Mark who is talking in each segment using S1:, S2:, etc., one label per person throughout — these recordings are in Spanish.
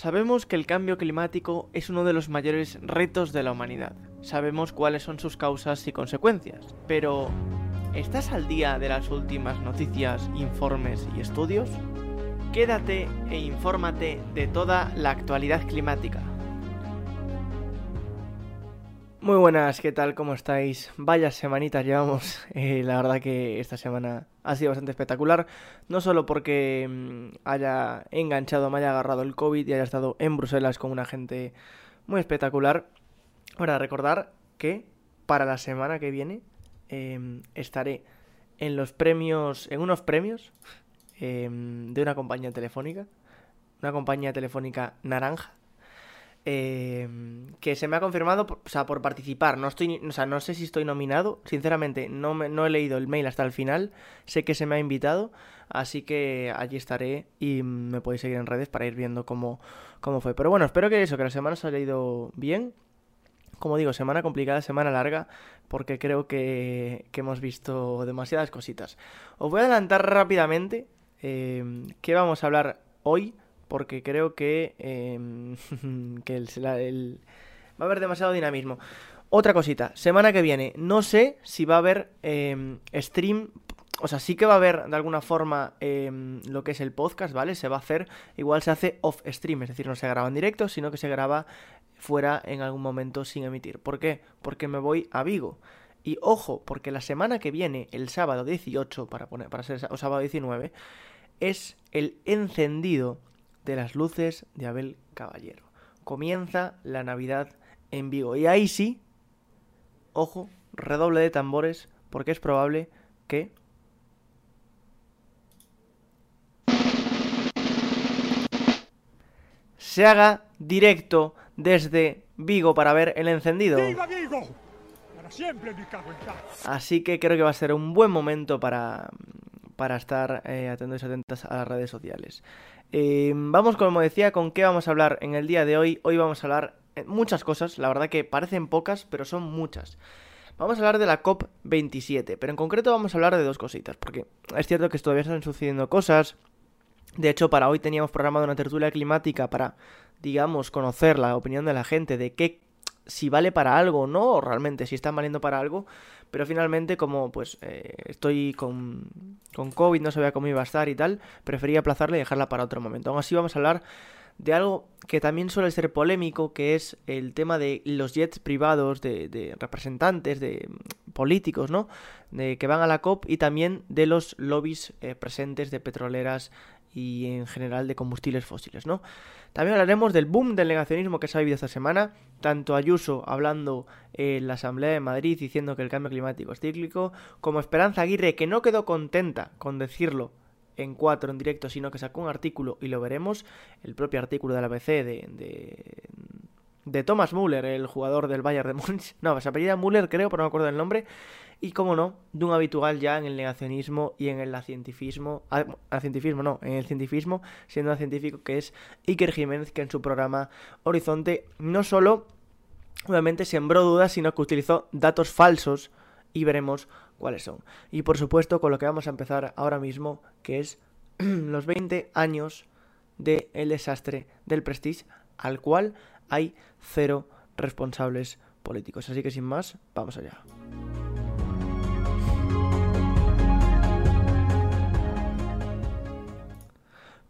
S1: Sabemos que el cambio climático es uno de los mayores retos de la humanidad. Sabemos cuáles son sus causas y consecuencias. Pero, ¿estás al día de las últimas noticias, informes y estudios? Quédate e infórmate de toda la actualidad climática. Muy buenas, ¿qué tal? ¿Cómo estáis? Vaya semanitas llevamos. Eh, la verdad que esta semana ha sido bastante espectacular. No solo porque mm, haya enganchado, me haya agarrado el COVID y haya estado en Bruselas con una gente muy espectacular. Ahora, recordar que para la semana que viene em, estaré en los premios, en unos premios em, de una compañía telefónica. Una compañía telefónica naranja Em, que se me ha confirmado, o sea, por participar. No estoy, o sea, no sé si estoy nominado. Sinceramente, no, me, no he leído el mail hasta el final. Sé que se me ha invitado, así que allí estaré y me podéis seguir en redes para ir viendo cómo, cómo fue. Pero bueno, espero que eso, que la semana se haya ido bien. Como digo, semana complicada, semana larga, porque creo que, que hemos visto demasiadas cositas. Os voy a adelantar rápidamente eh, qué vamos a hablar hoy porque creo que, em, que el, va a haber demasiado dinamismo. Otra cosita, semana que viene, no sé si va a haber em, stream, o sea, sí que va a haber de alguna forma em, lo que es el podcast, ¿vale? Se va a hacer, igual se hace off stream, es decir, no se graba en directo, sino que se graba fuera en algún momento sin emitir. ¿Por qué? Porque me voy a Vigo. Y ojo, porque la semana que viene, el sábado 18, para, poner, para ser o sábado 19, es el encendido de las luces de Abel Caballero. Comienza la Navidad en Vigo. Y ahí sí, ojo, redoble de tambores, porque es probable que... Se haga directo desde Vigo para ver el encendido. ¡Viva Vigo! Para siempre Así que creo que va a ser un buen momento para, para estar eh, atentos y atentas a las redes sociales. Eh, vamos, como decía, con qué vamos a hablar en el día de hoy. Hoy vamos a hablar eh, muchas cosas, la verdad que parecen pocas, pero son muchas. Vamos a hablar de la COP27, pero en concreto vamos a hablar de dos cositas, porque es cierto que todavía están sucediendo cosas. De hecho, para hoy teníamos programado una tertulia climática para, digamos, conocer la opinión de la gente de qué si vale para algo o no, o realmente si están valiendo para algo. Pero finalmente, como pues eh, estoy con, con COVID, no sabía cómo iba a estar y tal, preferí aplazarla y dejarla para otro momento. Aún así vamos a hablar de algo que también suele ser polémico, que es el tema de los jets privados de, representantes, de políticos, ¿no? De que van a la COP y también de los lobbies eh, presentes de petroleras y en general de combustibles fósiles, ¿no? También hablaremos del boom del negacionismo que se ha vivido esta semana, tanto Ayuso hablando en la Asamblea de Madrid diciendo que el cambio climático es cíclico, como Esperanza Aguirre que no quedó contenta con decirlo en cuatro en directo, sino que sacó un artículo y lo veremos, el propio artículo de la BC de, de, de Thomas Müller, el jugador del Bayern de Múnich, no, se apellida Müller creo, pero no me acuerdo del nombre, y como no, de un habitual ya en el negacionismo y en el cientifismo, ah, no, en el cientifismo, siendo un científico que es Iker Jiménez, que en su programa Horizonte no solo obviamente sembró dudas, sino que utilizó datos falsos y veremos cuáles son. Y por supuesto con lo que vamos a empezar ahora mismo, que es los 20 años del el desastre del Prestige, al cual hay cero responsables políticos. Así que sin más, vamos allá.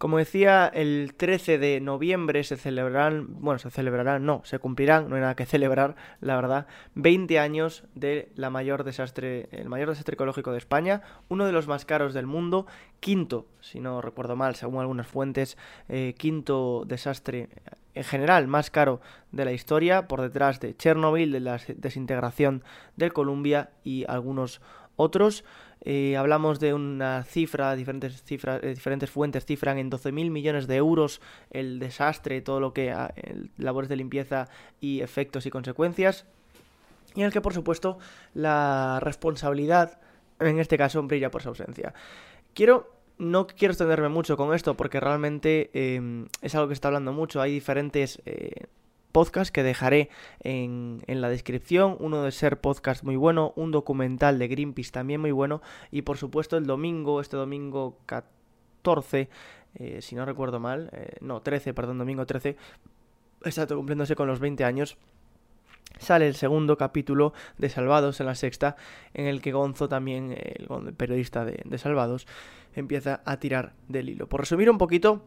S1: Como decía, el 13 de noviembre se celebrarán, bueno, se celebrarán, no, se cumplirán, no hay nada que celebrar, la verdad, 20 años de la mayor desastre, el mayor desastre ecológico de España, uno de los más caros del mundo, quinto, si no recuerdo mal, según algunas fuentes, eh, quinto desastre en general más caro de la historia, por detrás de Chernobyl, de la desintegración del Columbia y algunos otros. Eh, hablamos de una cifra, diferentes, cifras, eh, diferentes fuentes cifran en 12.000 millones de euros el desastre, todo lo que ah, labores de limpieza y efectos y consecuencias. Y en el que, por supuesto, la responsabilidad, en este caso, brilla por su ausencia. Quiero no quiero extenderme mucho con esto porque realmente eh, es algo que está hablando mucho. Hay diferentes podcast que dejaré en, en, la descripción. Uno de ser podcast muy bueno, un documental de Greenpeace también muy bueno y por supuesto el domingo, este domingo 14, eh, si no recuerdo mal, eh, no, 13, perdón, domingo 13, exacto, cumpliéndose con los 20 años, sale el segundo capítulo de Salvados en la sexta, en el que Gonzo también, el periodista de, Salvados, empieza a tirar del hilo. Por resumir un poquito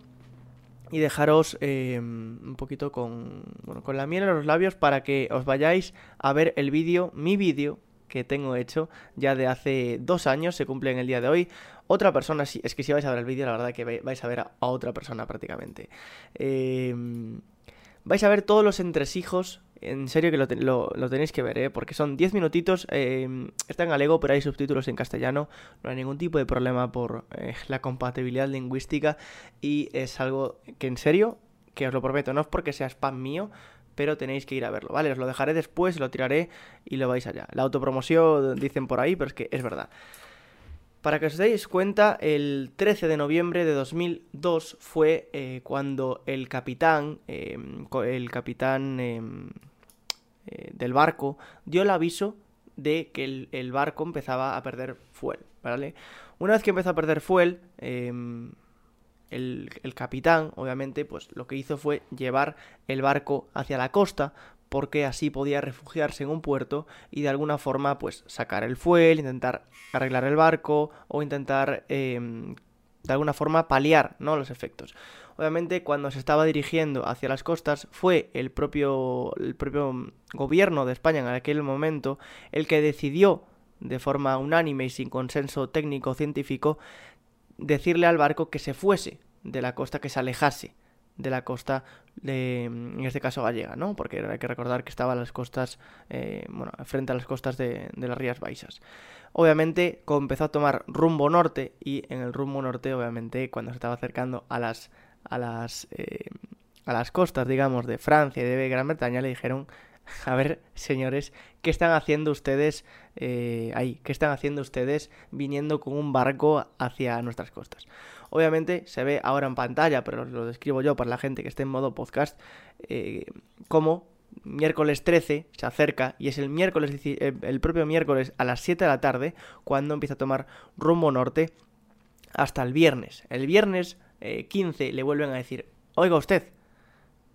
S1: y dejaros em, un poquito con, con la miel en los labios para que os vayáis a ver el vídeo, mi vídeo, que tengo hecho ya de hace dos años, se cumple en el día de hoy. Otra persona, es que si vais a ver el vídeo, la verdad que vais a ver a, otra persona prácticamente. Em, vais a ver todos los entresijos en serio que lo, tenéis que ver, ¿eh? porque son 10 minutitos, eh, está en galego, pero hay subtítulos en castellano, no hay ningún tipo de problema por eh, la compatibilidad lingüística y es algo que en serio, que os lo prometo, no es porque sea spam mío, pero tenéis que ir a verlo, ¿vale? Os lo dejaré después, lo tiraré y lo vais allá. La autopromoción dicen por ahí, pero es que es verdad. Para que os deis cuenta, el 13 de noviembre de 2002 fue eh, cuando el capitán, em, el capitán em, eh, del barco, dio el aviso de que el, barco empezaba a perder fuel, ¿vale? Una vez que empezó a perder fuel, em, el, capitán, obviamente, pues lo que hizo fue llevar el barco hacia la costa porque así podía refugiarse en un puerto y de alguna forma pues sacar el fuel, intentar arreglar el barco o intentar em, de alguna forma paliar ¿no? los efectos. Obviamente cuando se estaba dirigiendo hacia las costas fue el propio, el propio gobierno de España en aquel momento el que decidió de forma unánime y sin consenso técnico científico decirle al barco que se fuese de la costa, que se alejase de la costa, de, en este caso gallega, ¿no? Porque hay que recordar que estaba a las costas, eh, bueno, frente a las costas de, las Rías Baixas. Obviamente empezó a tomar rumbo norte y en el rumbo norte, obviamente, cuando se estaba acercando a las, a las, eh, a las costas, digamos, de Francia y de Gran Bretaña, le dijeron, a ver, señores, ¿qué están haciendo ustedes eh, ahí? ¿Qué están haciendo ustedes viniendo con un barco hacia nuestras costas? Obviamente se ve ahora en pantalla, pero lo describo yo para la gente que esté en modo podcast, eh, como miércoles 13 se acerca y es el miércoles eh, el propio miércoles a las 7 de la tarde cuando empieza a tomar rumbo norte hasta el viernes. El viernes 15 eh, le vuelven a decir, oiga usted,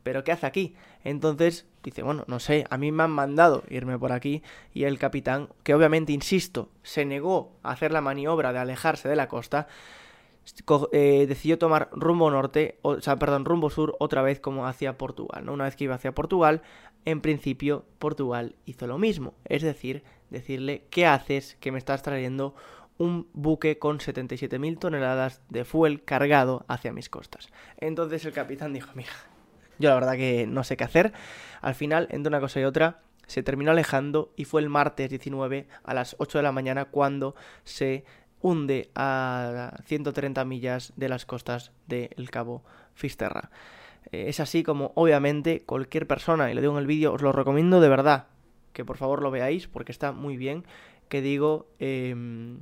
S1: ¿pero qué hace aquí? Entonces dice, bueno, no sé, a mí me han mandado irme por aquí y el capitán, que obviamente, insisto, se negó a hacer la maniobra de alejarse de la costa, eh, decidió tomar rumbo norte, o, sea, perdón, rumbo sur otra vez como hacia Portugal, ¿no? Una vez que iba hacia Portugal, en principio Portugal hizo lo mismo, es decir, decirle, ¿qué haces que me estás trayendo un buque con 77.000 toneladas de fuel cargado hacia mis costas? Entonces el capitán dijo, mira, yo la verdad que no sé qué hacer. Al final, entre una cosa y otra, se terminó alejando y fue el martes 19 a las 8 de la mañana cuando se hunde a 130 millas de las costas del Cabo Fisterra. Eh, es así como, obviamente, cualquier persona, y lo digo en el vídeo, os lo recomiendo de verdad, que por favor lo veáis porque está muy bien, que digo em,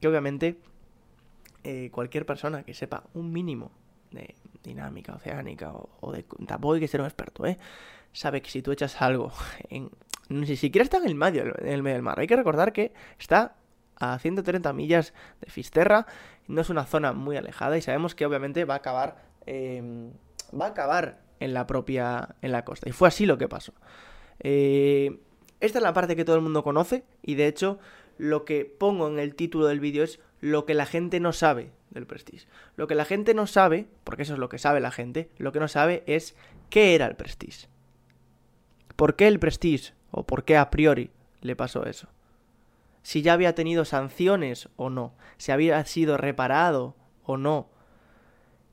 S1: que obviamente eh, cualquier persona que sepa un mínimo de dinámica oceánica o, de... Tampoco hay que ser un experto, ¿eh? Sabe que si tú echas algo en... Ni siquiera está en el medio, en el medio del mar. Hay que recordar que está a 130 millas de Fisterra. No es una zona muy alejada y sabemos que obviamente va a acabar, em, va a acabar en la propia, en la costa. Y fue así lo que pasó. Eh, esta es la parte que todo el mundo conoce y de hecho lo que pongo en el título del vídeo es lo que la gente no sabe del Prestige. Lo que la gente no sabe, porque eso es lo que sabe la gente, lo que no sabe es qué era el Prestige. ¿Por qué el Prestige? ¿O por qué a priori le pasó eso? si ya había tenido sanciones o no, si había sido reparado o no,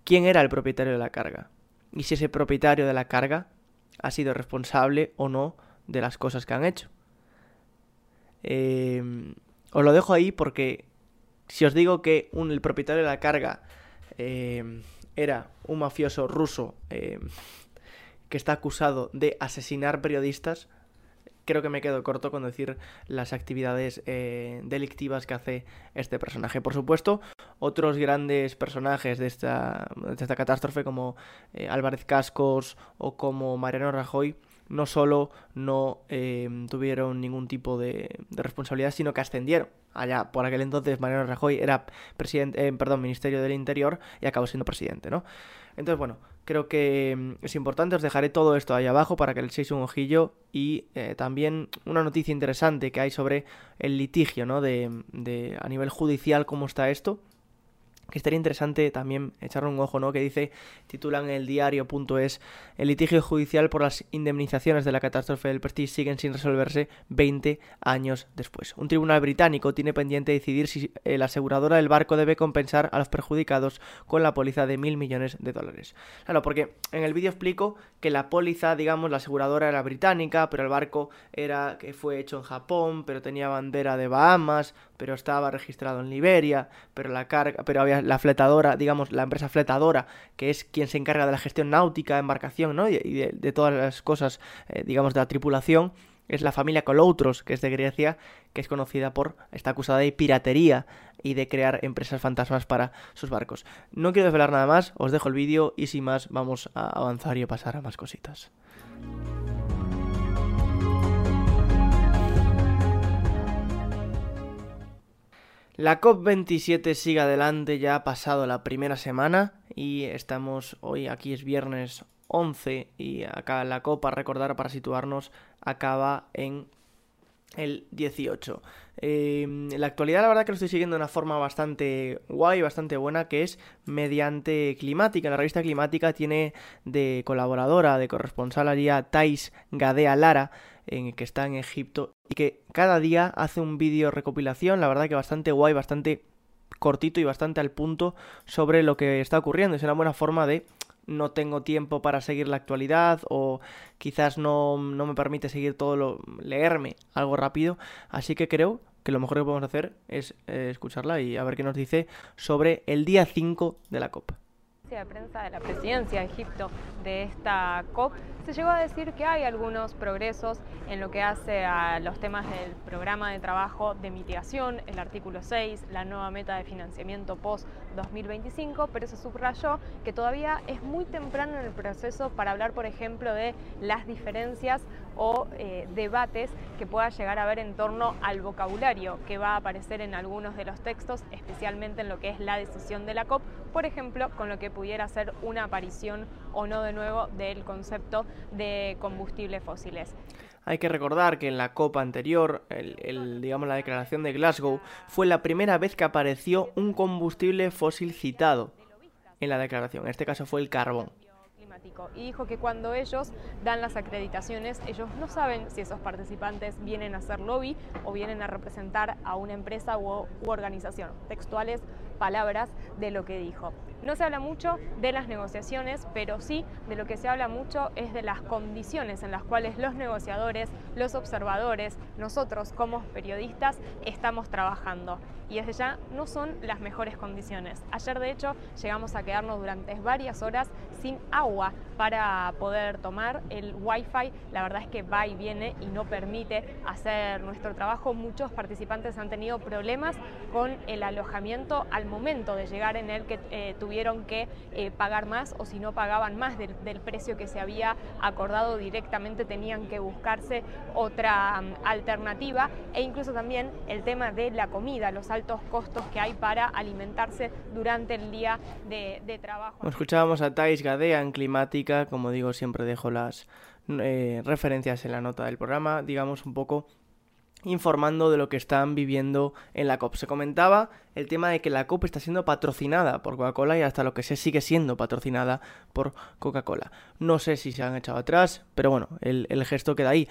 S1: quién era el propietario de la carga y si ese propietario de la carga ha sido responsable o no de las cosas que han hecho. Eh, os lo dejo ahí porque si os digo que el propietario de la carga eh, era un mafioso ruso eh, que está acusado de asesinar periodistas, creo que me quedo corto con decir las actividades eh, delictivas que hace este personaje. Por supuesto, otros grandes personajes de esta, de esta catástrofe como eh, Álvarez Cascos o como Mariano Rajoy no solo no eh, tuvieron ningún tipo de, responsabilidad, sino que ascendieron allá por aquel entonces Mariano Rajoy era presidente, eh, perdón, Ministerio del Interior y acabó siendo presidente, ¿no? Entonces, bueno, creo que mm, es importante, os dejaré todo esto ahí abajo para que le echéis un ojillo y eh, también una noticia interesante que hay sobre el litigio, ¿no? De a nivel judicial, cómo está esto que estaría interesante también echarle un ojo, ¿no? Que dice, titulan el diario.es, el litigio judicial por las indemnizaciones de la catástrofe del Prestige siguen sin resolverse 20 años después. Un tribunal británico tiene pendiente decidir si la aseguradora del barco debe compensar a los perjudicados con la póliza de mil millones de dólares. Claro, porque en el vídeo explico que la póliza, digamos, la aseguradora era británica, pero el barco era que fue hecho en Japón, pero tenía bandera de Bahamas, pero estaba registrado en Liberia, pero la carga, pero había la fletadora, digamos, la empresa fletadora, que es quien se encarga de la gestión náutica, embarcación, ¿no? Y de, todas las cosas, eh, digamos, de la tripulación, es la familia Coloutros, que es de Grecia, que es conocida por, está acusada de piratería y de crear empresas fantasmas para sus barcos. No quiero desvelar nada más, os dejo el vídeo y sin más vamos a avanzar y a pasar a más cositas. La COP27 sigue adelante, ya ha pasado la primera semana y estamos hoy, aquí es viernes 11 y acá la COP, a recordar para situarnos, acaba en el 18. en la actualidad la verdad que lo estoy siguiendo de una forma bastante guay, bastante buena, que es mediante Climática. La revista Climática tiene de colaboradora, de corresponsal allí a Thais Gadea Lara, en, que está en Egipto, y que cada día hace un vídeo recopilación, la verdad que bastante guay, bastante cortito y bastante al punto sobre lo que está ocurriendo. Es una buena forma de no tengo tiempo para seguir la actualidad o quizás no, no me permite seguir todo lo leerme algo rápido así que creo que lo mejor que podemos hacer es eh, escucharla y a ver qué nos dice sobre el día 5 de la COP
S2: de prensa de la presidencia de Egipto de esta COP, se llegó a decir que hay algunos progresos en lo que hace a los temas del programa de trabajo de mitigación, el artículo 6, la nueva meta de financiamiento post-2025, pero se subrayó que todavía es muy temprano en el proceso para hablar, por ejemplo, de las diferencias o eh, debates que pueda llegar a haber en torno al vocabulario que va a aparecer en algunos de los textos, especialmente en lo que es la decisión de la COP, por ejemplo, con lo que pudiera ser una aparición o no de nuevo del concepto de combustibles fósiles.
S1: Hay que recordar que en la COP anterior, digamos la declaración de Glasgow, fue la primera vez que apareció un combustible fósil citado en la declaración. En este caso fue el carbón.
S2: Y dijo que cuando ellos dan las acreditaciones, ellos no saben si esos participantes vienen a hacer lobby o vienen a representar a una empresa u, u organización. Textuales palabras de lo que dijo. No se habla mucho de las negociaciones, pero sí de lo que se habla mucho es de las condiciones en las cuales los negociadores, los observadores, nosotros como periodistas estamos trabajando. Y desde ya no son las mejores condiciones. Ayer de hecho llegamos a quedarnos durante varias horas sin agua para poder tomar. El wifi la verdad es que va y viene y no permite hacer nuestro trabajo. Muchos participantes han tenido problemas con el alojamiento al momento de llegar en el que eh, tuvieron que eh, pagar más o si no pagaban más del, precio que se había acordado directamente tenían que buscarse otra mm, alternativa e incluso también el tema de la comida, los altos costos que hay para alimentarse durante el día de, trabajo.
S1: Escuchábamos a Thais Gadea en Climática, como digo siempre dejo las eh, referencias en la nota del programa, digamos un poco informando de lo que están viviendo en la COP. Se comentaba el tema de que la COP está siendo patrocinada por Coca-Cola y hasta lo que sé sigue siendo patrocinada por Coca-Cola. No sé si se han echado atrás, pero bueno, el, gesto queda ahí.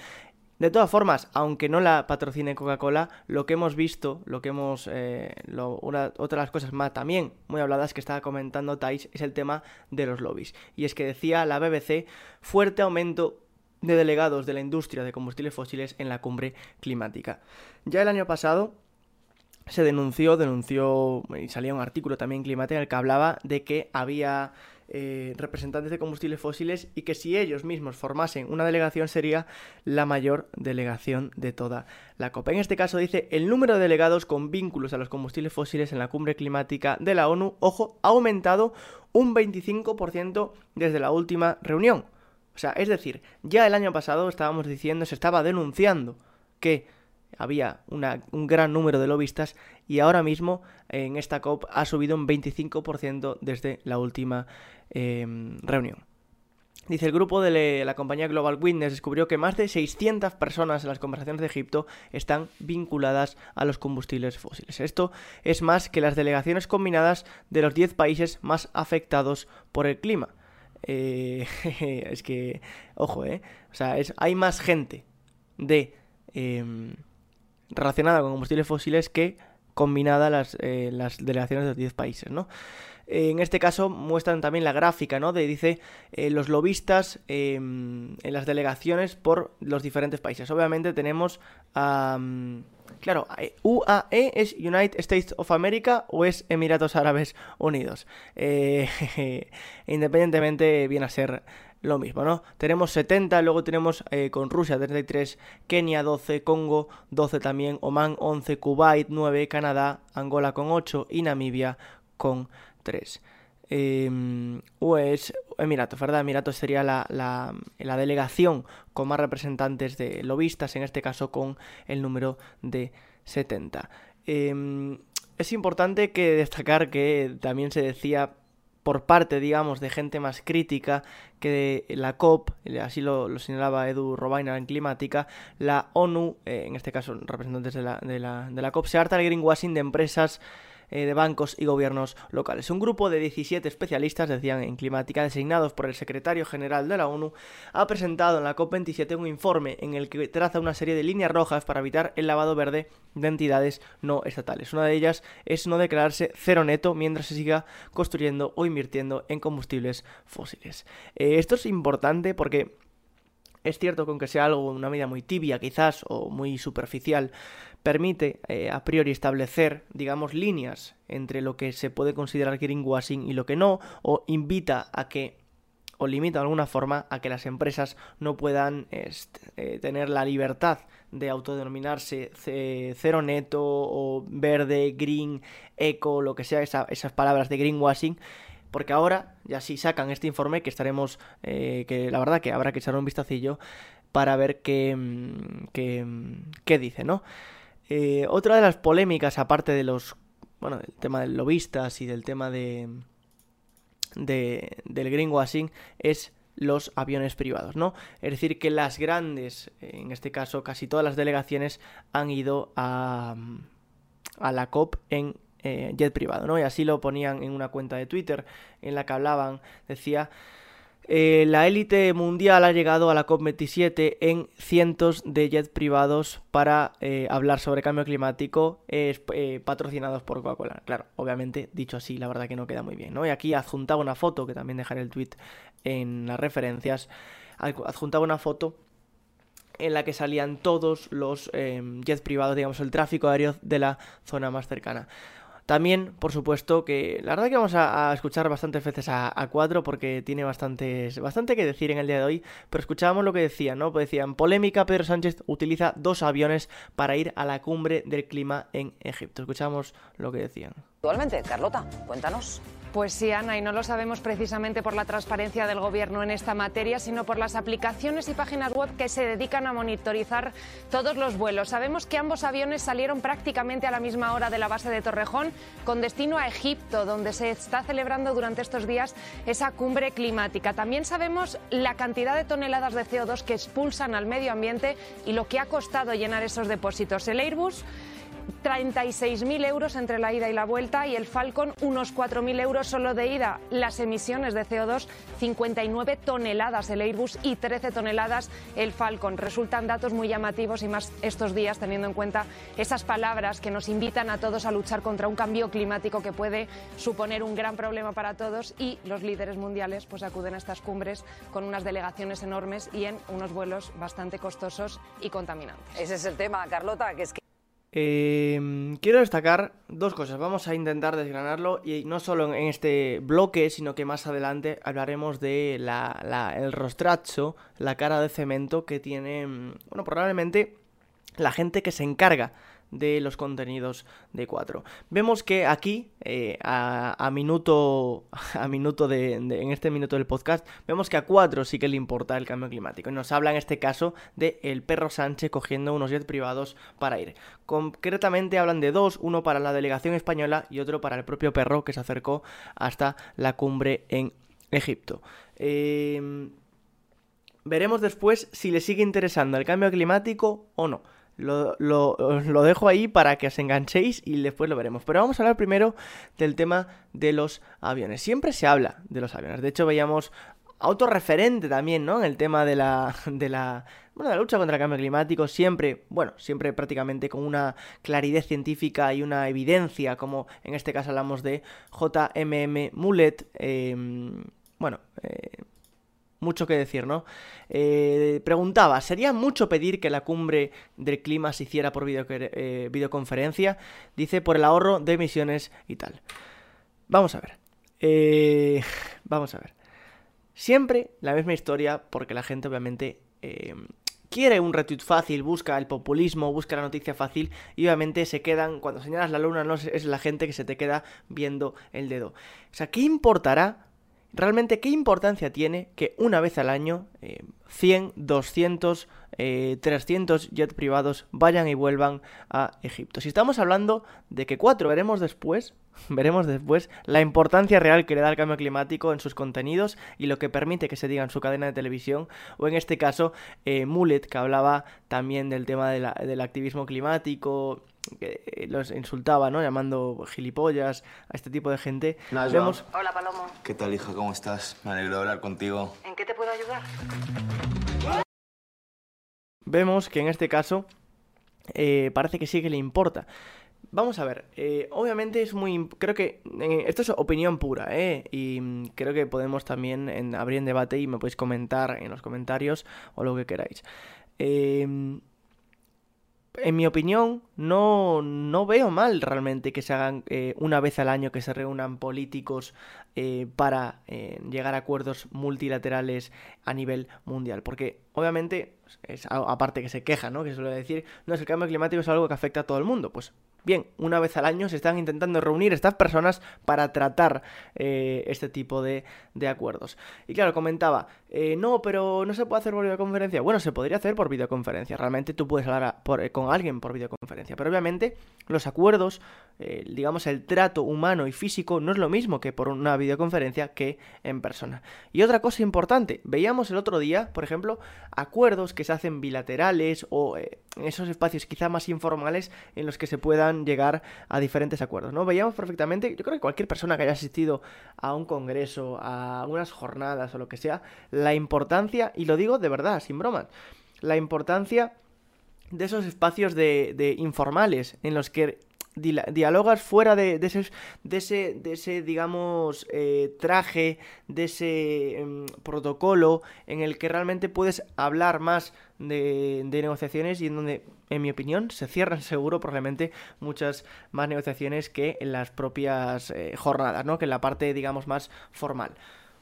S1: De todas formas, aunque no la patrocine Coca-Cola, lo que hemos visto, lo que hemos. Eh, una, otra de las cosas más también muy habladas que estaba comentando Thais es el tema de los lobbies. Y es que decía la BBC: fuerte aumento de delegados de la industria de combustibles fósiles en la cumbre climática. Ya el año pasado se denunció, denunció y salía un artículo también climático en el que hablaba de que había eh, representantes de combustibles fósiles y que si ellos mismos formasen una delegación sería la mayor delegación de toda la COP. En este caso dice el número de delegados con vínculos a los combustibles fósiles en la cumbre climática de la ONU, ojo, ha aumentado un 25% desde la última reunión. O sea, es decir, ya el año pasado estábamos diciendo, se estaba denunciando que había un gran número de lobistas y ahora mismo en esta COP ha subido un 25% desde la última em, reunión. Dice, el grupo de la compañía Global Witness descubrió que más de 600 personas en las conversaciones de Egipto están vinculadas a los combustibles fósiles. Esto es más que las delegaciones combinadas de los 10 países más afectados por el clima. Eh, es que, ojo, ¿eh? O sea, es, hay más gente de em, relacionada con combustibles fósiles que combinada las, eh, las delegaciones de los 10 países, ¿no? En este caso muestran también la gráfica, ¿no? De dice eh, los lobistas em, en las delegaciones por los diferentes países. Obviamente tenemos a... claro, UAE es United States of America o es Emiratos Árabes Unidos. Eh, independientemente viene a ser lo mismo, ¿no? Tenemos 70, luego tenemos eh, con Rusia 33, Kenia 12, Congo 12 también, Oman 11, Kuwait 9, Canadá, Angola con 8 y Namibia con 3. Eh, es Emiratos, ¿verdad? Emiratos sería la, la, la, delegación con más representantes de lobistas, en este caso con el número de 70. Em, es importante que destacar que también se decía por parte, digamos, de gente más crítica que la COP, así lo, señalaba Edu Robaina en Climática, la ONU, eh, en este caso representantes de la, de la, de la COP, se harta el greenwashing de empresas eh, de bancos y gobiernos locales. Un grupo de 17 especialistas, decían en climática, designados por el secretario general de la ONU, ha presentado en la COP27 un informe en el que traza una serie de líneas rojas para evitar el lavado verde de entidades no estatales. Una de ellas es no declararse cero neto mientras se siga construyendo o invirtiendo en combustibles fósiles. Eh, esto es importante porque es cierto que aunque sea algo, una medida muy tibia quizás o muy superficial, permite eh, a priori establecer, digamos, líneas entre lo que se puede considerar greenwashing y lo que no, o invita a que o limita de alguna forma a que las empresas no puedan eh, tener la libertad de autodenominarse cero neto o verde, green, eco, lo que sea, esas palabras de greenwashing, porque ahora ya sí sacan este informe que estaremos, eh, que la verdad que habrá que echar un vistacillo para ver qué, mm, qué, mm, qué dice, ¿no? Eh, otra de las polémicas, aparte de los. Bueno, del tema de lobistas y del tema de. de del greenwashing, es los aviones privados, ¿no? Es decir, que las grandes, en este caso casi todas las delegaciones, han ido a, a la COP en eh, jet privado, ¿no? Y así lo ponían en una cuenta de Twitter en la que hablaban, decía eh, la élite mundial ha llegado a la COP27 en cientos de jets privados para eh, hablar sobre cambio climático patrocinados por Coca-Cola. Claro, obviamente, dicho así, la verdad que no queda muy bien, ¿no? Y aquí adjuntaba una foto, que también dejaré el tweet en las referencias, adjuntaba una foto en la que salían todos los jets privados, digamos, el tráfico aéreo de la zona más cercana. También, por supuesto, que la verdad que vamos a, escuchar bastantes veces a, Cuatro porque tiene bastantes, bastante que decir en el día de hoy, pero escuchábamos lo que decían, ¿no? Pues decían, polémica, Pedro Sánchez utiliza dos aviones para ir a la cumbre del clima en Egipto. Escuchamos lo que decían.
S3: Actualmente, Carlota, cuéntanos.
S4: Pues sí, Ana, y no lo sabemos precisamente por la transparencia del Gobierno en esta materia, sino por las aplicaciones y páginas web que se dedican a monitorizar todos los vuelos. Sabemos que ambos aviones salieron prácticamente a la misma hora de la base de Torrejón, con destino a Egipto, donde se está celebrando durante estos días esa cumbre climática. También sabemos la cantidad de toneladas de CO2 que expulsan al medio ambiente y lo que ha costado llenar esos depósitos. El Airbus 36.000 euros entre la ida y la vuelta y el Falcon unos 4.000 euros solo de ida. Las emisiones de CO2, 59 toneladas el Airbus y 13 toneladas el Falcon. Resultan datos muy llamativos y más estos días teniendo en cuenta esas palabras que nos invitan a todos a luchar contra un cambio climático que puede suponer un gran problema para todos y los líderes mundiales pues acuden a estas cumbres con unas delegaciones enormes y en unos vuelos bastante costosos y contaminantes.
S3: Ese es el tema, Carlota, que es que
S1: Em, quiero destacar dos cosas. Vamos a intentar desgranarlo y no solo en este bloque, sino que más adelante hablaremos de la, el rostracho, la cara de cemento que tiene, mm, bueno, probablemente la gente que se encarga de los contenidos de 4. Vemos que aquí, eh, a, minuto, a minuto de, en este minuto del podcast, vemos que a 4 sí que le importa el cambio climático. Y nos habla en este caso de el perro Sánchez cogiendo unos jets privados para ir. Concretamente hablan de dos, uno para la delegación española y otro para el propio perro que se acercó hasta la cumbre en Egipto. Eh, veremos después si le sigue interesando el cambio climático o no. Lo, lo, dejo ahí para que os enganchéis y después lo veremos. Pero vamos a hablar primero del tema de los aviones. Siempre se habla de los aviones. De hecho, veíamos autorreferente también, ¿no? En el tema de la, de la, bueno, la lucha contra el cambio climático, siempre, bueno, siempre prácticamente con una claridad científica y una evidencia, como en este caso hablamos de JMM Mulet, em, bueno, eh, mucho que decir, ¿no? Eh, preguntaba, ¿sería mucho pedir que la cumbre del clima se hiciera por eh, videoconferencia? Dice, por el ahorro de emisiones y tal. Vamos a ver. Eh, vamos a ver. Siempre la misma historia, porque la gente obviamente quiere un retweet fácil, busca el populismo, busca la noticia fácil y obviamente se quedan, cuando señalas la luna, no es la gente que se te queda viendo el dedo. O sea, ¿qué importará realmente qué importancia tiene que una vez al año 100, 200, 300 jets privados vayan y vuelvan a Egipto. Si estamos hablando de que cuatro veremos después, veremos después la importancia real que le da el cambio climático en sus contenidos y lo que permite que se diga en su cadena de televisión, o en este caso eh, Mullet, que hablaba también del tema del activismo climático, que eh, los insultaba, ¿no? Llamando gilipollas a este tipo de gente.
S5: Vemos...
S6: Hola, Palomo.
S5: ¿Qué tal, hija? ¿Cómo estás? Me alegro de hablar contigo.
S6: ¿En qué te puedo ayudar?
S1: Vemos que en este caso eh, parece que sí que le importa. Vamos a ver, eh, obviamente es muy... Creo que... esto es opinión pura, ¿eh? Y mm, creo que podemos también en, abrir en debate y me podéis comentar en los comentarios o lo que queráis. Eh, en mi opinión, no, no veo mal realmente que se hagan eh, una vez al año que se reúnan políticos eh, para eh, llegar a acuerdos multilaterales a nivel mundial. Porque obviamente, es, aparte que se queja, ¿no? Que suele decir, no es el cambio climático es algo que afecta a todo el mundo. Pues Bien, una vez al año se están intentando reunir estas personas para tratar este tipo de, acuerdos. Y claro, comentaba, eh, no, pero no se puede hacer por videoconferencia. Bueno, se podría hacer por videoconferencia. Realmente tú puedes hablar eh, con alguien por videoconferencia. Pero obviamente los acuerdos, digamos, el trato humano y físico no es lo mismo que por una videoconferencia que en persona. Y otra cosa importante, veíamos el otro día, por ejemplo, acuerdos que se hacen bilaterales o en esos espacios quizá más informales en los que se puedan llegar a diferentes acuerdos, ¿no? Veíamos perfectamente, yo creo que cualquier persona que haya asistido a un congreso, a unas jornadas o lo que sea, la importancia, y lo digo de verdad, sin bromas, la importancia de esos espacios de, informales en los que dialogas fuera de, ese, de, ese, de ese, digamos, eh, traje, de ese em, protocolo en el que realmente puedes hablar más de, negociaciones y en donde, en mi opinión, se cierran seguro probablemente muchas más negociaciones que en las propias eh, jornadas, ¿no? Que en la parte, digamos, más formal.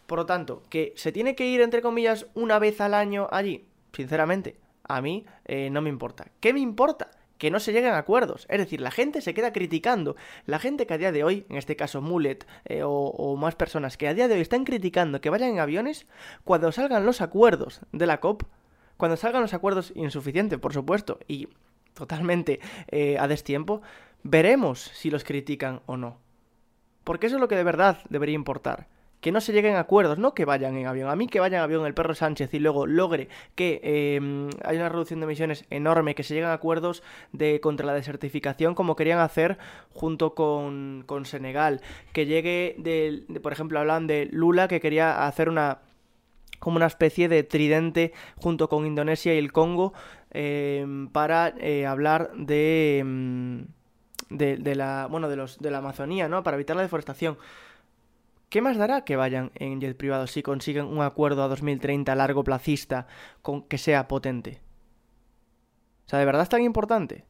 S1: Por lo tanto, que se tiene que ir, entre comillas, una vez al año allí, sinceramente, a mí eh, no me importa. ¿Qué me importa? que no se lleguen a acuerdos. Es decir, la gente se queda criticando. La gente que a día de hoy, en este caso Mullet eh, o, más personas, que a día de hoy están criticando que vayan en aviones, cuando salgan los acuerdos de la COP, cuando salgan los acuerdos insuficientes, por supuesto, y totalmente eh, a destiempo, veremos si los critican o no. Porque eso es lo que de verdad debería importar que no se lleguen a acuerdos, no que vayan en avión. A mí que vayan en avión el perro Sánchez y luego logre que eh, haya una reducción de emisiones enorme, que se lleguen a acuerdos de contra la desertificación como querían hacer junto con, con Senegal. Que llegue de, por ejemplo, hablan de Lula que quería hacer una como una especie de tridente junto con Indonesia y el Congo eh, para eh, hablar de, mm, de, de, la bueno de los de la Amazonía, ¿no? Para evitar la deforestación. ¿Qué más dará que vayan en jet privado si consiguen un acuerdo a 2030 largo placista con que sea potente? O sea, ¿de verdad es tan importante?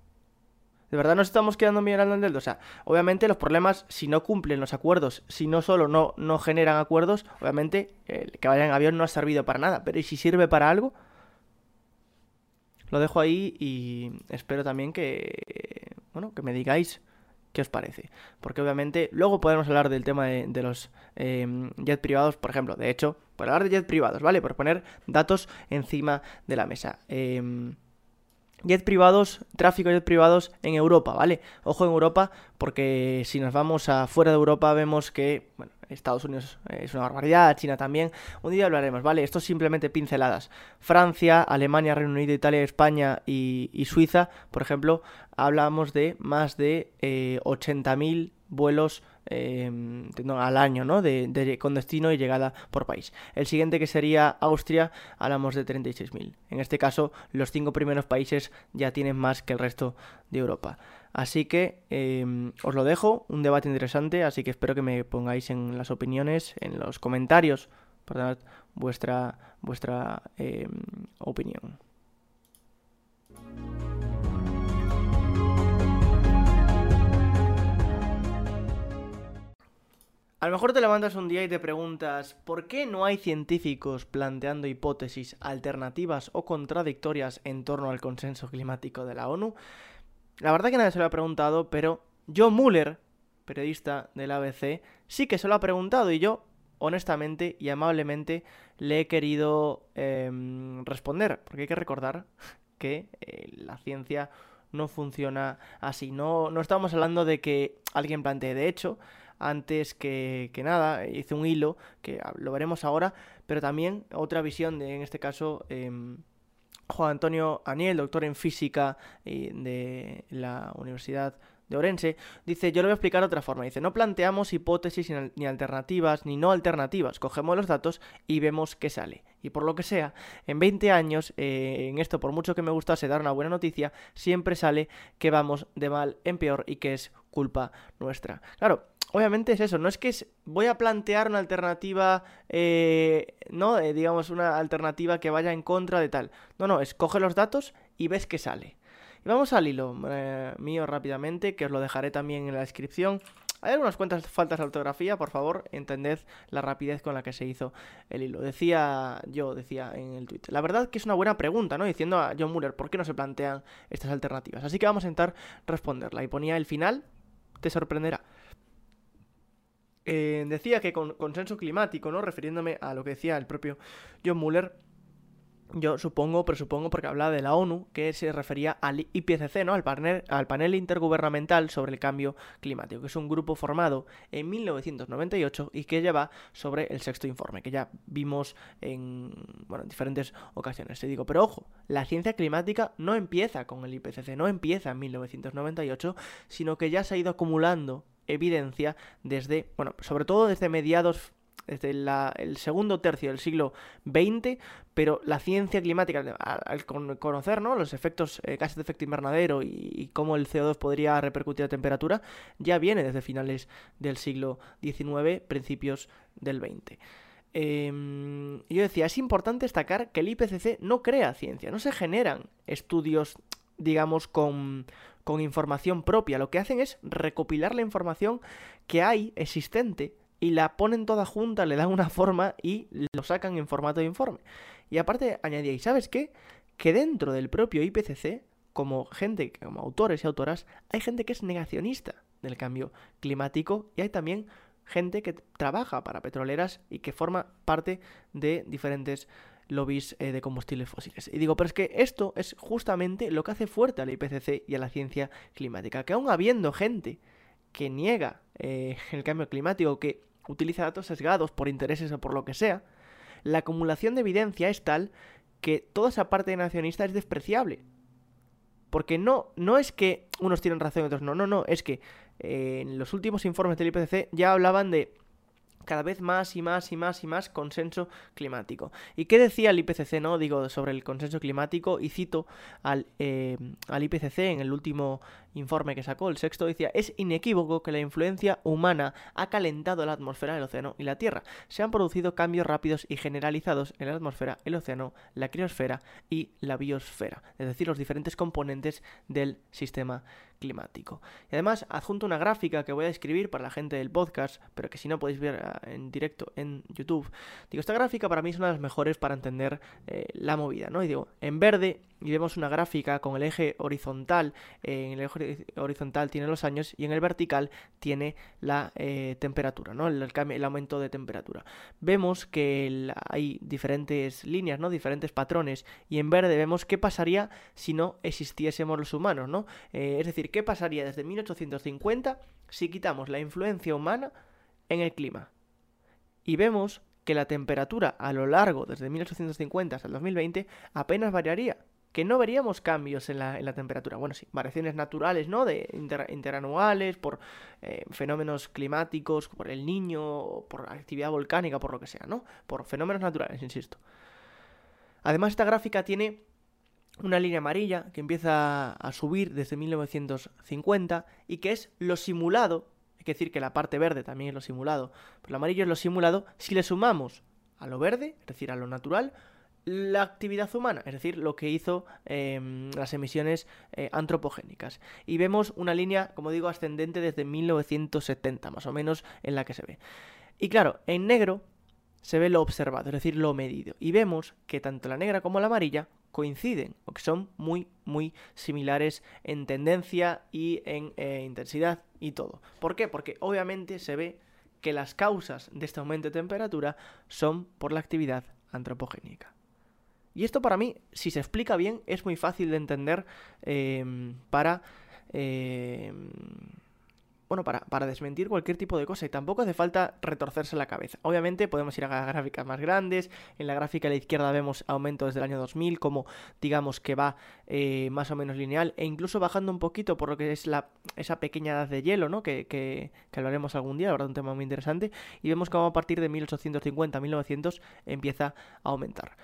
S1: ¿De verdad nos estamos quedando mirando en el O sea, obviamente los problemas, si no cumplen los acuerdos, si no solo no, no generan acuerdos, obviamente el que vayan en avión no ha servido para nada. Pero ¿y si sirve para algo? Lo dejo ahí y espero también que bueno, que me digáis qué os parece. Porque obviamente luego podemos hablar del tema de, los eh, jet privados, por ejemplo. De hecho, por hablar de jet privados, ¿vale? Por poner datos encima de la mesa. Eh, jet privados, tráfico de jet privados en Europa, ¿vale? Ojo en Europa, porque si nos vamos a fuera de Europa vemos que, bueno, Estados Unidos es una barbaridad, China también. Un día hablaremos, ¿vale? Esto es simplemente pinceladas. Francia, Alemania, Reino Unido, Italia, España y, Suiza, por ejemplo, hablamos de más de eh, 80.000 vuelos Em, al año, ¿no? De, con destino y llegada por país. El siguiente que sería Austria, hablamos de 36.000. En este caso, los cinco primeros países ya tienen más que el resto de Europa. Así que em, os lo dejo, un debate interesante, así que espero que me pongáis en las opiniones, en los comentarios, dar vuestra, vuestra em, opinión. A lo mejor te levantas un día y te preguntas ¿por qué no hay científicos planteando hipótesis alternativas o contradictorias en torno al consenso climático de la ONU? La verdad que nadie se lo ha preguntado, pero John Muller, periodista del ABC, sí que se lo ha preguntado y yo, honestamente y amablemente, le he querido em, responder, porque hay que recordar que eh, la ciencia no funciona así. No, no estamos hablando de que alguien plantee, de hecho, antes que, nada, hice un hilo, que lo veremos ahora, pero también otra visión de, en este caso, em, Juan Antonio Aniel, doctor en física eh, de la Universidad de Orense, dice, yo lo voy a explicar de otra forma, dice, no planteamos hipótesis ni alternativas, ni no alternativas, cogemos los datos y vemos qué sale. Y por lo que sea, en 20 años, eh, en esto por mucho que me gustase dar una buena noticia, siempre sale que vamos de mal en peor y que es culpa nuestra. Claro, obviamente es eso, no es que voy a plantear una alternativa, eh, ¿no? Eh, digamos, una alternativa que vaya en contra de tal. No, no, escoge los datos y ves qué sale. Y vamos al hilo eh, mío rápidamente, que os lo dejaré también en la descripción. Hay algunas cuantas faltas de ortografía, por favor, entended la rapidez con la que se hizo el hilo. Decía yo, decía en el tweet. La verdad que es una buena pregunta, ¿no? Diciendo a John Muller, ¿por qué no se plantean estas alternativas? Así que vamos a intentar responderla. Y ponía el final, te sorprenderá. Eh, decía que con consenso climático, ¿no? Refiriéndome a lo que decía el propio John Muller, yo supongo, presupongo, porque hablaba de la ONU, que se refería al IPCC, ¿no? Al panel, al panel Intergubernamental sobre el Cambio Climático, que es un grupo formado en 1998 y que lleva sobre el sexto informe, que ya vimos en, bueno, en diferentes ocasiones. Te digo, pero ojo, la ciencia climática no empieza con el IPCC, no empieza en 1998, sino que ya se ha ido acumulando evidencia desde, bueno, sobre todo desde mediados desde el segundo tercio del siglo XX, pero la ciencia climática, al, conocer ¿no? los efectos eh, gases de efecto invernadero y, cómo el CO2 podría repercutir a temperatura, ya viene desde finales del siglo XIX, principios del XX. Em, yo decía, es importante destacar que el IPCC no crea ciencia, no se generan estudios, digamos, con, con información propia. Lo que hacen es recopilar la información que hay existente y la ponen toda junta, le dan una forma y lo sacan en formato de informe. Y aparte añadía, ¿y sabes qué? Que dentro del propio IPCC, como gente, como autores y autoras, hay gente que es negacionista del cambio climático y hay también gente que trabaja para petroleras y que forma parte de diferentes lobbies eh, de combustibles fósiles. Y digo, pero es que esto es justamente lo que hace fuerte al IPCC y a la ciencia climática, que aún habiendo gente que niega eh, el cambio climático, que utiliza datos sesgados por intereses o por lo que sea, la acumulación de evidencia es tal que toda esa parte nacionista es despreciable. Porque no, no es que unos tienen razón y otros no, no, no, es que eh, en los últimos informes del IPCC ya hablaban de cada vez más y más y más y más consenso climático. ¿Y qué decía el IPCC, no? Digo, sobre el consenso climático, y cito al, eh, al IPCC en el último informe que sacó, el sexto, decía, es inequívoco que la influencia humana ha calentado la atmósfera, el océano y la Tierra. Se han producido cambios rápidos y generalizados en la atmósfera, el océano, la criosfera y la biosfera, es decir, los diferentes componentes del sistema climático. Y además adjunto una gráfica que voy a escribir para la gente del podcast, pero que si no podéis ver ah, en directo en YouTube. Digo, esta gráfica para mí es una de las mejores para entender eh, la movida, ¿no? Y digo, en verde y vemos una gráfica con el eje horizontal, en el eje horizontal tiene los años y en el vertical tiene la eh, temperatura, ¿no? El, aumento de temperatura. Vemos que hay diferentes líneas, ¿no? Diferentes patrones y en verde vemos qué pasaría si no existiésemos los humanos, ¿no? Eh, es decir, qué pasaría desde 1850 si quitamos la influencia humana en el clima. Y vemos que la temperatura a lo largo desde 1850 hasta el 2020 apenas variaría, que no veríamos cambios en la, temperatura. Bueno, sí, variaciones naturales, ¿no? De interanuales, por eh, fenómenos climáticos, por el niño, por actividad volcánica, por lo que sea, ¿no? Por fenómenos naturales, insisto. Además, esta gráfica tiene una línea amarilla que empieza a subir desde 1950 y que es lo simulado que decir que la parte verde también es lo simulado, pero el amarillo es lo simulado si le sumamos a lo verde, es decir, a lo natural, la actividad humana, es decir, lo que hizo em, las emisiones eh, antropogénicas. Y vemos una línea, como digo, ascendente desde 1970, más o menos, en la que se ve. Y claro, en negro se ve lo observado, es decir, lo medido. Y vemos que tanto la negra como la amarilla coinciden, o que son muy, muy similares en tendencia y en eh, intensidad y todo. ¿Por qué? Porque obviamente se ve que las causas de este aumento de temperatura son por la actividad antropogénica. Y esto para mí, si se explica bien, es muy fácil de entender eh, para... Eh, bueno, para, para, desmentir cualquier tipo de cosa y tampoco hace falta retorcerse la cabeza. Obviamente podemos ir a gráficas más grandes, en la gráfica a la izquierda vemos aumento desde el año 2000, como digamos que va eh, más o menos lineal e incluso bajando un poquito por lo que es la, esa pequeña edad de hielo, ¿no? Que, que, que hablaremos algún día, verdad un tema muy interesante, y vemos cómo a partir de 1850-1900 empieza a aumentar.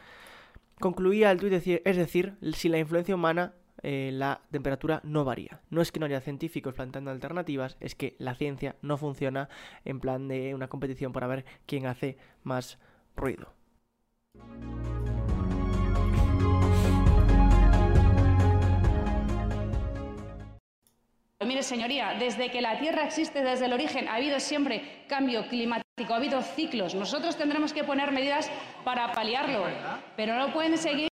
S1: Concluía el tuit, es decir, si la influencia humana eh, la temperatura no varía. No es que no haya científicos planteando alternativas, es que la ciencia no funciona en plan de una competición para ver quién hace más ruido.
S6: Mire, señoría, desde que la Tierra existe desde el origen ha habido siempre cambio climático, ha habido ciclos. Nosotros tendremos que poner medidas para paliarlo, pero no pueden seguir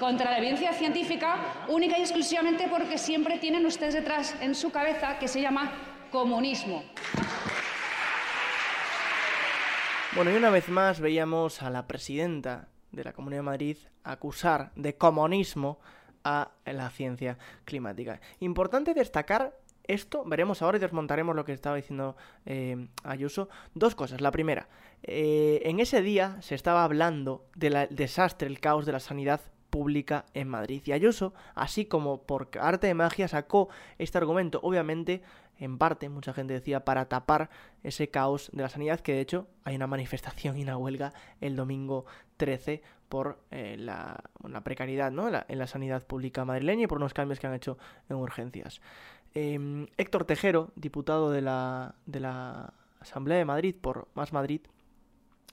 S6: contra la evidencia científica única y exclusivamente porque siempre tienen ustedes detrás en su cabeza que se llama comunismo.
S1: Bueno, y una vez más veíamos a la presidenta de la Comunidad de Madrid acusar de comunismo a la ciencia climática. Importante destacar esto, veremos ahora y desmontaremos lo que estaba diciendo eh, Ayuso. Dos cosas. La primera, eh, en ese día se estaba hablando del desastre, el caos de la sanidad pública en Madrid. Y Ayuso, así como por arte de magia, sacó este argumento, obviamente, en parte, mucha gente decía, para tapar ese caos de la sanidad, que de hecho hay una manifestación y una huelga el domingo 13 por eh, la, precariedad ¿no? en, la, sanidad pública madrileña y por unos cambios que han hecho en urgencias. Em, Héctor Tejero, diputado de la, de la Asamblea de Madrid por Más Madrid,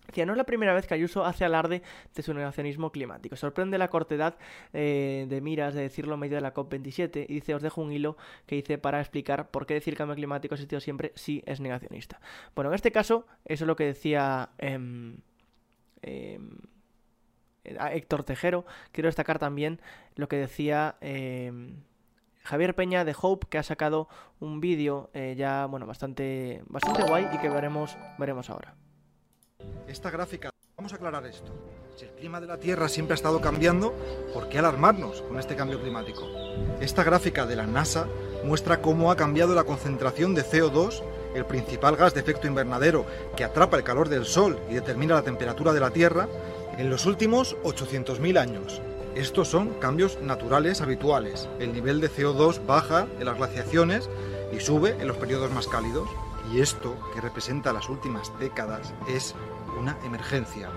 S1: Decía, no es la primera vez que Ayuso hace alarde de su negacionismo climático. Sorprende la cortedad eh, de miras de decirlo en medio de la COP27 y dice, os dejo un hilo que dice para explicar por qué decir cambio climático ha existido siempre si es negacionista. Bueno, en este caso, eso es lo que decía em, em, Héctor Tejero. Quiero destacar también lo que decía... Em, Javier Peña de Hope que ha sacado un vídeo eh, ya bueno bastante bastante guay y que veremos veremos ahora.
S7: Esta gráfica, vamos a aclarar esto. Si el clima de la Tierra siempre ha estado cambiando, ¿por qué alarmarnos con este cambio climático? Esta gráfica de la NASA muestra cómo ha cambiado la concentración de CO2, el principal gas de efecto invernadero que atrapa el calor del Sol y determina la temperatura de la Tierra, en los últimos 800.000 años. Estos son cambios naturales habituales. El nivel de CO2 baja en las glaciaciones y sube en los periodos más cálidos. Y esto, que representa las últimas décadas, es una emergencia.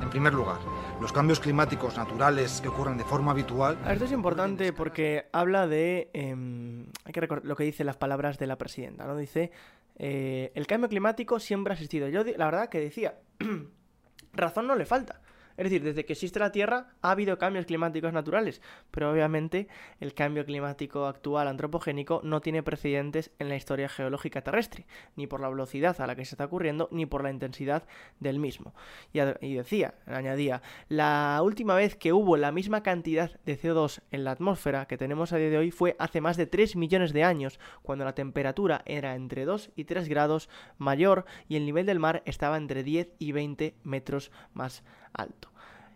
S7: En primer lugar, los cambios climáticos naturales que ocurren de forma habitual.
S1: Esto es importante porque habla de. Em, hay que recordar lo que dicen las palabras de la presidenta, ¿no? Dice. Eh, el cambio climático siempre ha existido. Yo, la verdad, que decía. razón no le falta. Es decir, desde que existe la Tierra ha habido cambios climáticos naturales, pero obviamente el cambio climático actual antropogénico no tiene precedentes en la historia geológica terrestre, ni por la velocidad a la que se está ocurriendo, ni por la intensidad del mismo. Y, decía, añadía, la última vez que hubo la misma cantidad de CO2 en la atmósfera que tenemos a día de hoy fue hace más de 3 millones de años, cuando la temperatura era entre 2 y 3 grados mayor y el nivel del mar estaba entre 10 y 20 metros más alto.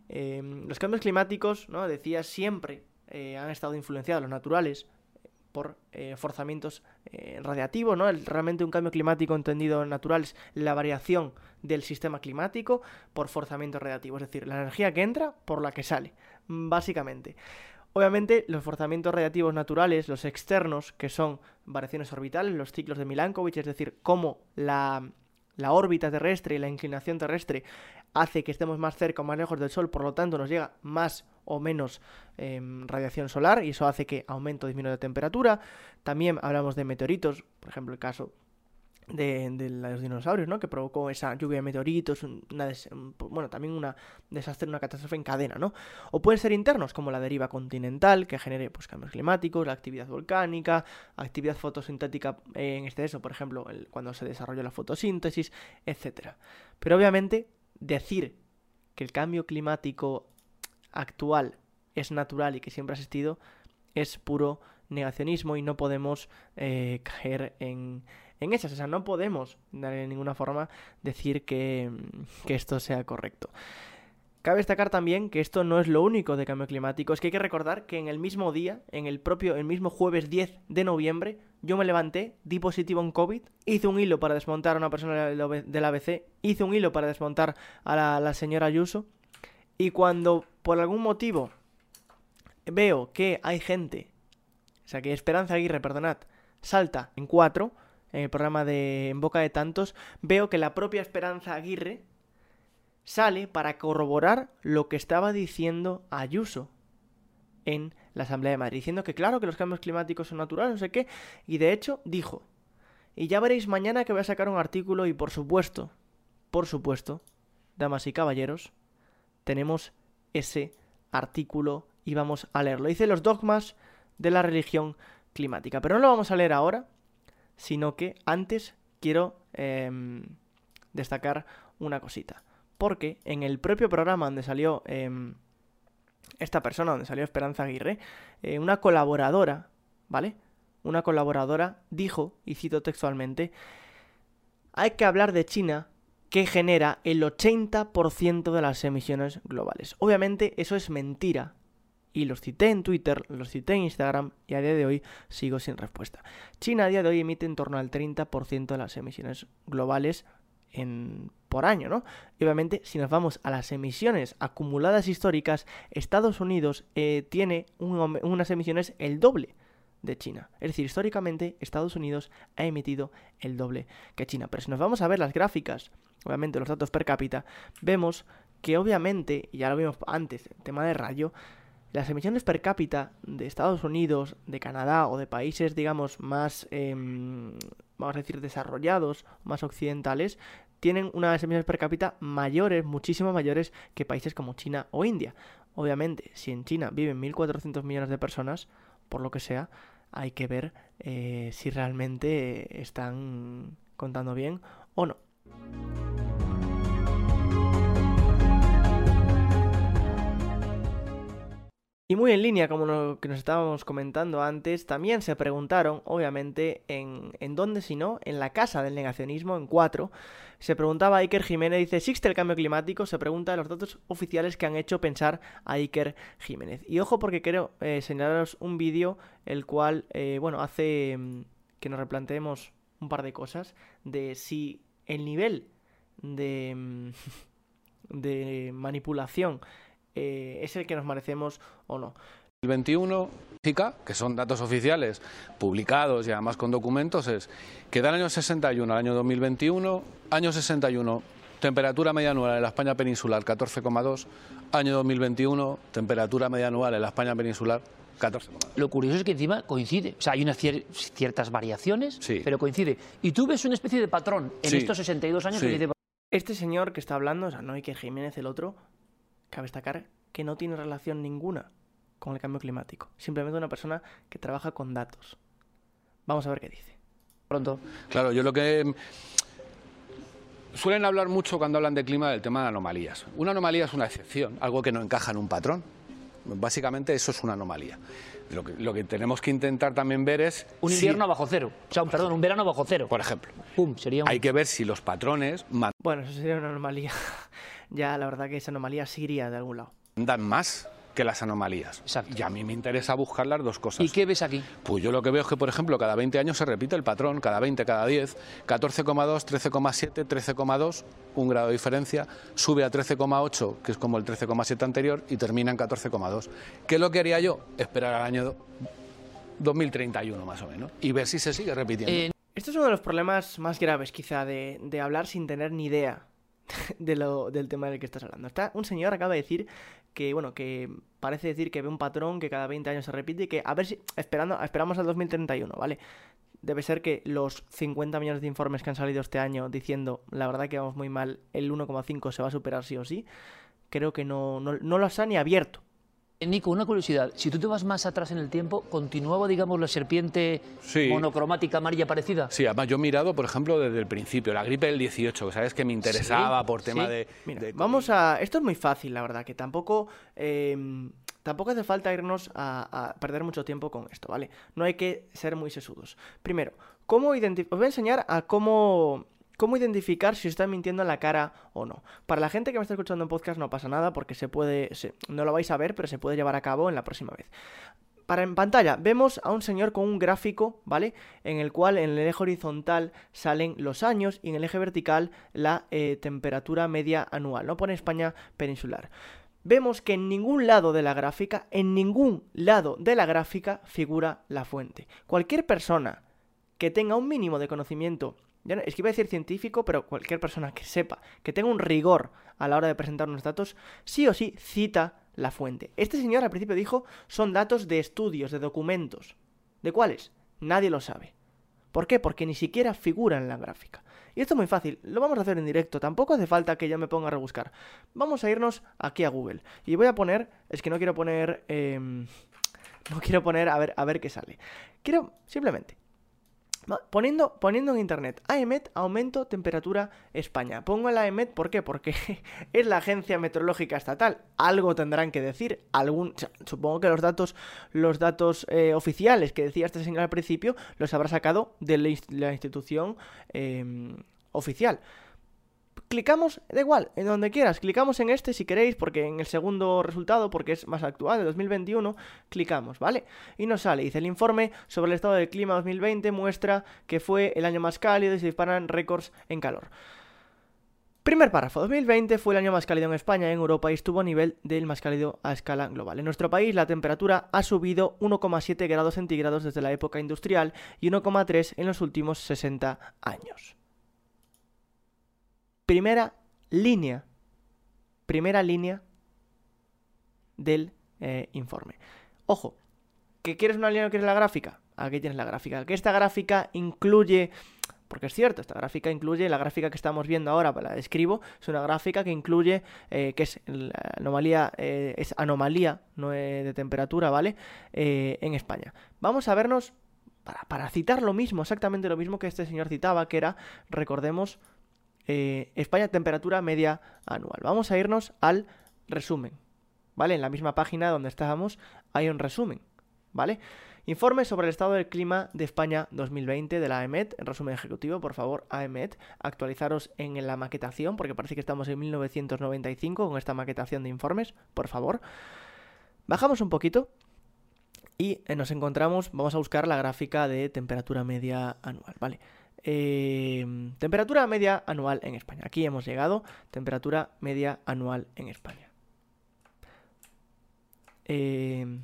S1: Em, los cambios climáticos, ¿no? decía, siempre eh, han estado influenciados, los naturales, por eh, forzamientos eh, radiativos, ¿no? realmente un cambio climático entendido natural es la variación del sistema climático por forzamientos radiativos, es decir, la energía que entra por la que sale, básicamente. Obviamente, los forzamientos radiativos naturales, los externos, que son variaciones orbitales, los ciclos de Milankovitch, es decir, cómo la órbita terrestre y la inclinación terrestre hace que estemos más cerca o más lejos del Sol, por lo tanto nos llega más o menos em, radiación solar y eso hace que aumente o disminuya la temperatura. También hablamos de meteoritos, por ejemplo el caso de, los dinosaurios, ¿no? Que provocó esa lluvia de meteoritos, bueno, también una desastre, una catástrofe en cadena, ¿no? O pueden ser internos, como la deriva continental, que genere pues, cambios climáticos, la actividad volcánica, actividad fotosintética en exceso, por ejemplo, cuando se desarrolla la fotosíntesis, etc. Pero obviamente, decir que el cambio climático actual es natural y que siempre ha existido es puro negacionismo y no podemos eh, caer en en esas. O sea, no podemos de ninguna forma decir que, que esto sea correcto. Cabe destacar también que esto no es lo único de cambio climático, es que hay que recordar que en el mismo día, en el propio, el mismo jueves 10 de noviembre, yo me levanté, di positivo en COVID, hice un hilo para desmontar a una persona del ABC, hice un hilo para desmontar a la, la señora Ayuso, y cuando por algún motivo veo que hay gente, o sea que Esperanza Aguirre, perdonad, salta en cuatro, en el programa de En Boca de Tantos, veo que la propia Esperanza Aguirre sale para corroborar lo que estaba diciendo Ayuso en la Asamblea de Madrid, diciendo que claro que los cambios climáticos son naturales, no sé qué, y de hecho dijo, y ya veréis mañana que voy a sacar un artículo y por supuesto, por supuesto, damas y caballeros, tenemos ese artículo y vamos a leerlo. Dice los dogmas de la religión climática, pero no lo vamos a leer ahora, sino que antes quiero em, destacar una cosita. Porque en el propio programa donde salió em, esta persona, donde salió Esperanza Aguirre, eh, una colaboradora, ¿vale? Una colaboradora dijo, y cito textualmente, hay que hablar de China que genera el 80% de las emisiones globales. Obviamente eso es mentira, y los cité en Twitter, los cité en Instagram y a día de hoy sigo sin respuesta. China a día de hoy emite en torno al 30% de las emisiones globales en, por año, ¿no? Y obviamente, si nos vamos a las emisiones acumuladas históricas, Estados Unidos eh, tiene unas emisiones el doble de China. Es decir, históricamente Estados Unidos ha emitido el doble que China. Pero si nos vamos a ver las gráficas, obviamente los datos per cápita, vemos que obviamente, ya lo vimos antes, el tema de rayo, las emisiones per cápita de Estados Unidos, de Canadá o de países, digamos, más, em, vamos a decir, desarrollados, más occidentales, tienen unas emisiones per cápita mayores, muchísimo mayores que países como China o India. Obviamente, si en China viven 1.400 millones de personas, por lo que sea, hay que ver eh, si realmente están contando bien o no. Y muy en línea, como lo que nos estábamos comentando antes, también se preguntaron, obviamente, en, en dónde si no, en la casa del negacionismo, en cuatro, se preguntaba a Iker Jiménez, dice, ¿existe el cambio climático? Se pregunta de los datos oficiales que han hecho pensar a Iker Jiménez. Y ojo porque quiero eh, señalaros un vídeo, el cual, eh, bueno, hace mm, que nos replanteemos un par de cosas, de si el nivel de, mm, de manipulación eh, es el que nos merecemos o no.
S8: El 21, que son datos oficiales publicados y además con documentos, es que del año 61 al año 2021, año 61, temperatura media anual en la España peninsular 14,2, año 2021, temperatura media anual en la España peninsular 14.
S9: Lo curioso es que encima coincide. O sea, hay unas ciertas variaciones, pero coincide. Y tú ves una especie de patrón en estos 62 años que dice...
S1: Este señor que está hablando, o sea, no hay que Jiménez el otro, cabe destacar que no tiene relación ninguna con el cambio climático. Simplemente una persona que trabaja con datos. Vamos a ver qué dice.
S9: Pronto.
S8: Claro, yo lo que Suelen hablar mucho cuando hablan de clima del tema de anomalías. Una anomalía es una excepción, algo que no encaja en un patrón. Básicamente eso es una anomalía. Lo que, tenemos que intentar también ver es...
S9: Un invierno bajo cero, o sea, perdón, un verano bajo cero.
S8: Por ejemplo.
S9: Pum, sería
S8: Hay que ver si los patrones...
S1: Bueno, eso sería una anomalía. Ya la verdad que esa anomalía sí iría de algún lado.
S8: Dan más que las anomalías.
S9: Exacto.
S8: Y a mí me interesa buscar las dos cosas.
S9: ¿Y qué ves aquí?
S8: Pues yo lo que veo es que, por ejemplo, cada 20 años se repite el patrón, cada 20, cada 10, 14,2, 13,7, 13,2, un grado de diferencia, sube a 13,8, que es como el 13,7 anterior, y termina en 14,2. ¿Qué es lo que haría yo? Esperar al año 2031 más o menos y ver si se sigue repitiendo. Eh,
S1: esto es uno de los problemas más graves quizá de, de hablar sin tener ni idea de lo, del tema del que estás hablando. Está, un señor acaba de decir que, bueno, que parece decir que ve un patrón que cada 20 años se repite y que, a ver si, esperando, esperamos al 2031, ¿vale? Debe ser que los 50 millones de informes que han salido este año diciendo, la verdad que vamos muy mal, el 1,5 se va a superar sí o sí, creo que no, no, no los ha ni abierto.
S9: Eh, Nico, una curiosidad. Si tú te vas más atrás en el tiempo, ¿continuaba, digamos, la serpiente monocromática amarilla parecida?
S8: Sí, además yo he mirado, por ejemplo, desde el principio, la gripe del 18, que sabes que me interesaba por tema de,
S1: Vamos a... Esto es muy fácil, la verdad, que tampoco... Em, tampoco hace falta irnos a, perder mucho tiempo con esto, ¿vale? No hay que ser muy sesudos. Primero, ¿cómo identificar? Os voy a enseñar a cómo cómo identificar si está mintiendo en la cara o no. Para la gente que me está escuchando en podcast no pasa nada porque se puede, no lo vais a ver, pero se puede llevar a cabo en la próxima vez. Para en pantalla vemos a un señor con un gráfico, ¿vale? En el cual en el eje horizontal salen los años y en el eje vertical la eh, temperatura media anual. No pone España peninsular. Vemos que en ningún lado de la gráfica, en ningún lado de la gráfica figura la fuente. Cualquier persona que tenga un mínimo de conocimiento es que iba a decir científico, pero cualquier persona que sepa, que tenga un rigor a la hora de presentar unos datos, sí o sí cita la fuente. Este señor al principio dijo son datos de estudios, de documentos. ¿De cuáles? Nadie lo sabe. ¿Por qué? Porque ni siquiera figura en la gráfica. Y esto es muy fácil, lo vamos a hacer en directo, tampoco hace falta que yo me ponga a rebuscar. Vamos a irnos aquí a Google. Y voy a poner, es que no quiero poner... Em, no quiero poner a ver, a ver qué sale. Quiero simplemente Poniendo, poniendo en internet AEMET, aumento temperatura España. Pongo la AEMET, ¿por qué? Porque es la agencia meteorológica estatal. Algo tendrán que decir. Algún, supongo que los datos, los datos eh, oficiales que decía este señor al principio los habrá sacado de la, institución em, oficial clicamos, da igual, en donde quieras, clicamos en este si queréis, porque en el segundo resultado, porque es más actual, de 2021, clicamos, ¿vale? Y nos sale, dice, el informe sobre el estado del clima 2020 muestra que fue el año más cálido y se disparan récords en calor. Primer párrafo, 2020 fue el año más cálido en España en Europa y estuvo a nivel del más cálido a escala global. En nuestro país la temperatura ha subido 1,7 grados centígrados desde la época industrial y 1,3 en los últimos 60 años primera línea, primera línea del eh, informe. Ojo, ¿que quieres una línea o quieres la gráfica? Aquí tienes la gráfica. Que esta gráfica incluye, porque es cierto, esta gráfica incluye, la gráfica que estamos viendo ahora, la describo, es una gráfica que incluye, eh, que es la anomalía, eh, es anomalía no de temperatura, ¿vale? en España. Vamos a vernos, para, para citar lo mismo, exactamente lo mismo que este señor citaba, que era, recordemos, eh, España temperatura media anual. Vamos a irnos al resumen, ¿vale? En la misma página donde estábamos hay un resumen, ¿vale? Informe sobre el estado del clima de España 2020 de la AEMET, en resumen ejecutivo, por favor, AEMET, actualizaros en la maquetación, porque parece que estamos en 1995 con esta maquetación de informes, por favor. Bajamos un poquito y eh, nos encontramos, vamos a buscar la gráfica de temperatura media anual, ¿vale? Em, temperatura media anual en España. Aquí hemos llegado. Temperatura media anual en España. Em,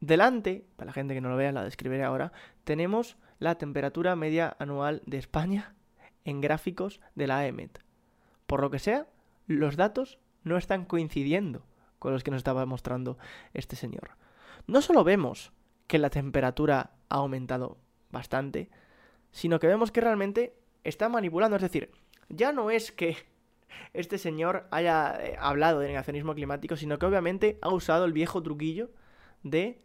S1: delante, para la gente que no lo vea, la describiré ahora, tenemos la temperatura media anual de España en gráficos de la EMET. Por lo que sea, los datos no están coincidiendo con los que nos estaba mostrando este señor. No solo vemos que la temperatura ha aumentado bastante, sino que vemos que realmente está manipulando. Es decir, ya no es que este señor haya eh, hablado de negacionismo climático, sino que obviamente ha usado el viejo truquillo de,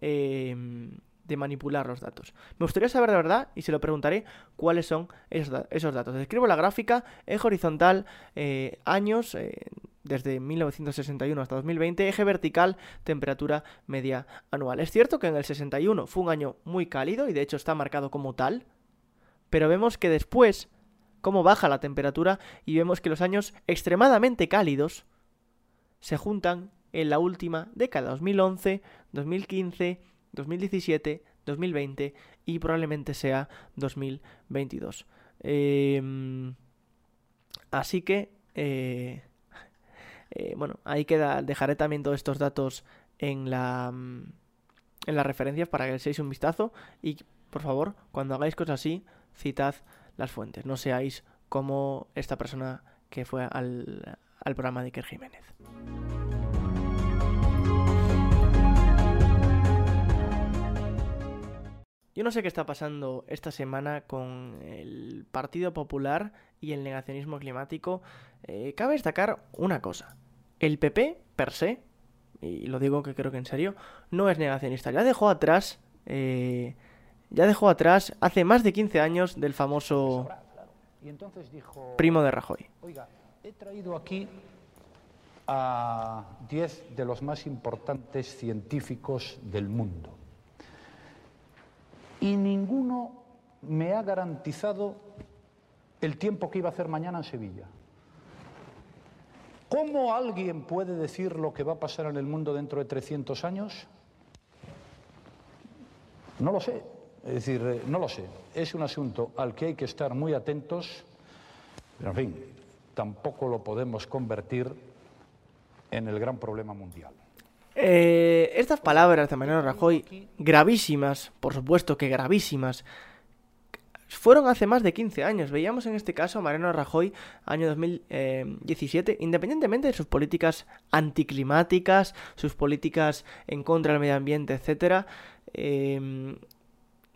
S1: em, de manipular los datos. Me gustaría saber de verdad, y se lo preguntaré, cuáles son esos, datos. Describo la gráfica, eje horizontal, eh, años, eh, desde 1961 hasta 2020, eje vertical, temperatura media anual. Es cierto que en el 61 fue un año muy cálido y de hecho está marcado como tal, pero vemos que después cómo baja la temperatura y vemos que los años extremadamente cálidos se juntan en la última década, 2011, 2015, 2017, 2020 y probablemente sea 2022. Em, así que, eh, eh, bueno, ahí queda, dejaré también todos estos datos en la en las referencias para que les un vistazo y por favor, cuando hagáis cosas así, citad las fuentes. No seáis como esta persona que fue al, programa de Iker Jiménez. Yo no sé qué está pasando esta semana con el Partido Popular y el negacionismo climático. Eh, cabe destacar una cosa. El PP, per se, y lo digo que creo que en serio, no es negacionista. Ya dejó atrás eh, ya dejó atrás hace más de 15 años del famoso primo de Rajoy.
S10: Oiga, he traído aquí a 10 de los más importantes científicos del mundo y ninguno me ha garantizado el tiempo que iba a hacer mañana en Sevilla. ¿Cómo alguien puede decir lo que va a pasar en el mundo dentro de 300 años? No lo sé. Es decir, eh, no lo sé, es un asunto al que hay que estar muy atentos, pero en fin, tampoco lo podemos convertir en el gran problema mundial.
S1: Eh, estas palabras de Mariano Rajoy, gravísimas, por supuesto que gravísimas, fueron hace más de 15 años. Veíamos en este caso a Mariano Rajoy, año 2017, independientemente de sus políticas anticlimáticas, sus políticas en contra del medio ambiente, etcétera. Eh,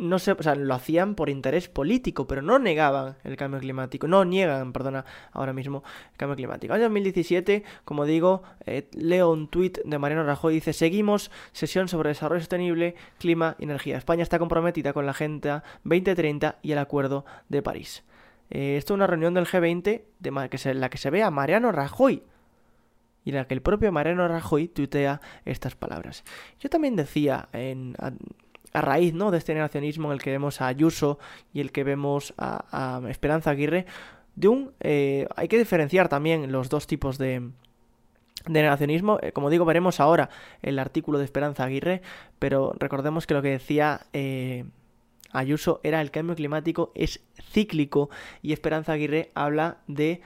S1: no sé, o sea, lo hacían por interés político, pero no negaban el cambio climático, no niegan, perdona, ahora mismo el cambio climático. Año 2017, como digo, eh, leo un tuit de Mariano Rajoy, dice, seguimos sesión sobre desarrollo sostenible, clima y energía. España está comprometida con la Agenda 2030 y el Acuerdo de París. Eh, esto es una reunión del G20 de que en la que se ve a Mariano Rajoy y en la que el propio Mariano Rajoy tuitea estas palabras. Yo también decía en, a raíz ¿no? de este negacionismo en el que vemos a Ayuso y el que vemos a, Esperanza Aguirre, de un... Eh, hay que diferenciar también los dos tipos de, de negacionismo. Eh, como digo, veremos ahora el artículo de Esperanza Aguirre, pero recordemos que lo que decía eh, Ayuso era el cambio climático es cíclico y Esperanza Aguirre habla de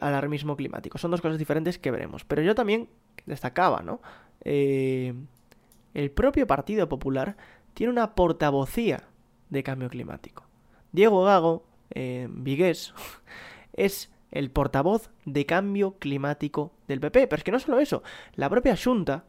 S1: alarmismo climático. Son dos cosas diferentes que veremos. Pero yo también destacaba, ¿no? el propio Partido Popular tiene una portavocía de cambio climático. Diego Gago, eh, Vigués, es el portavoz de cambio climático del PP. Pero es que no solo eso, la propia Junta,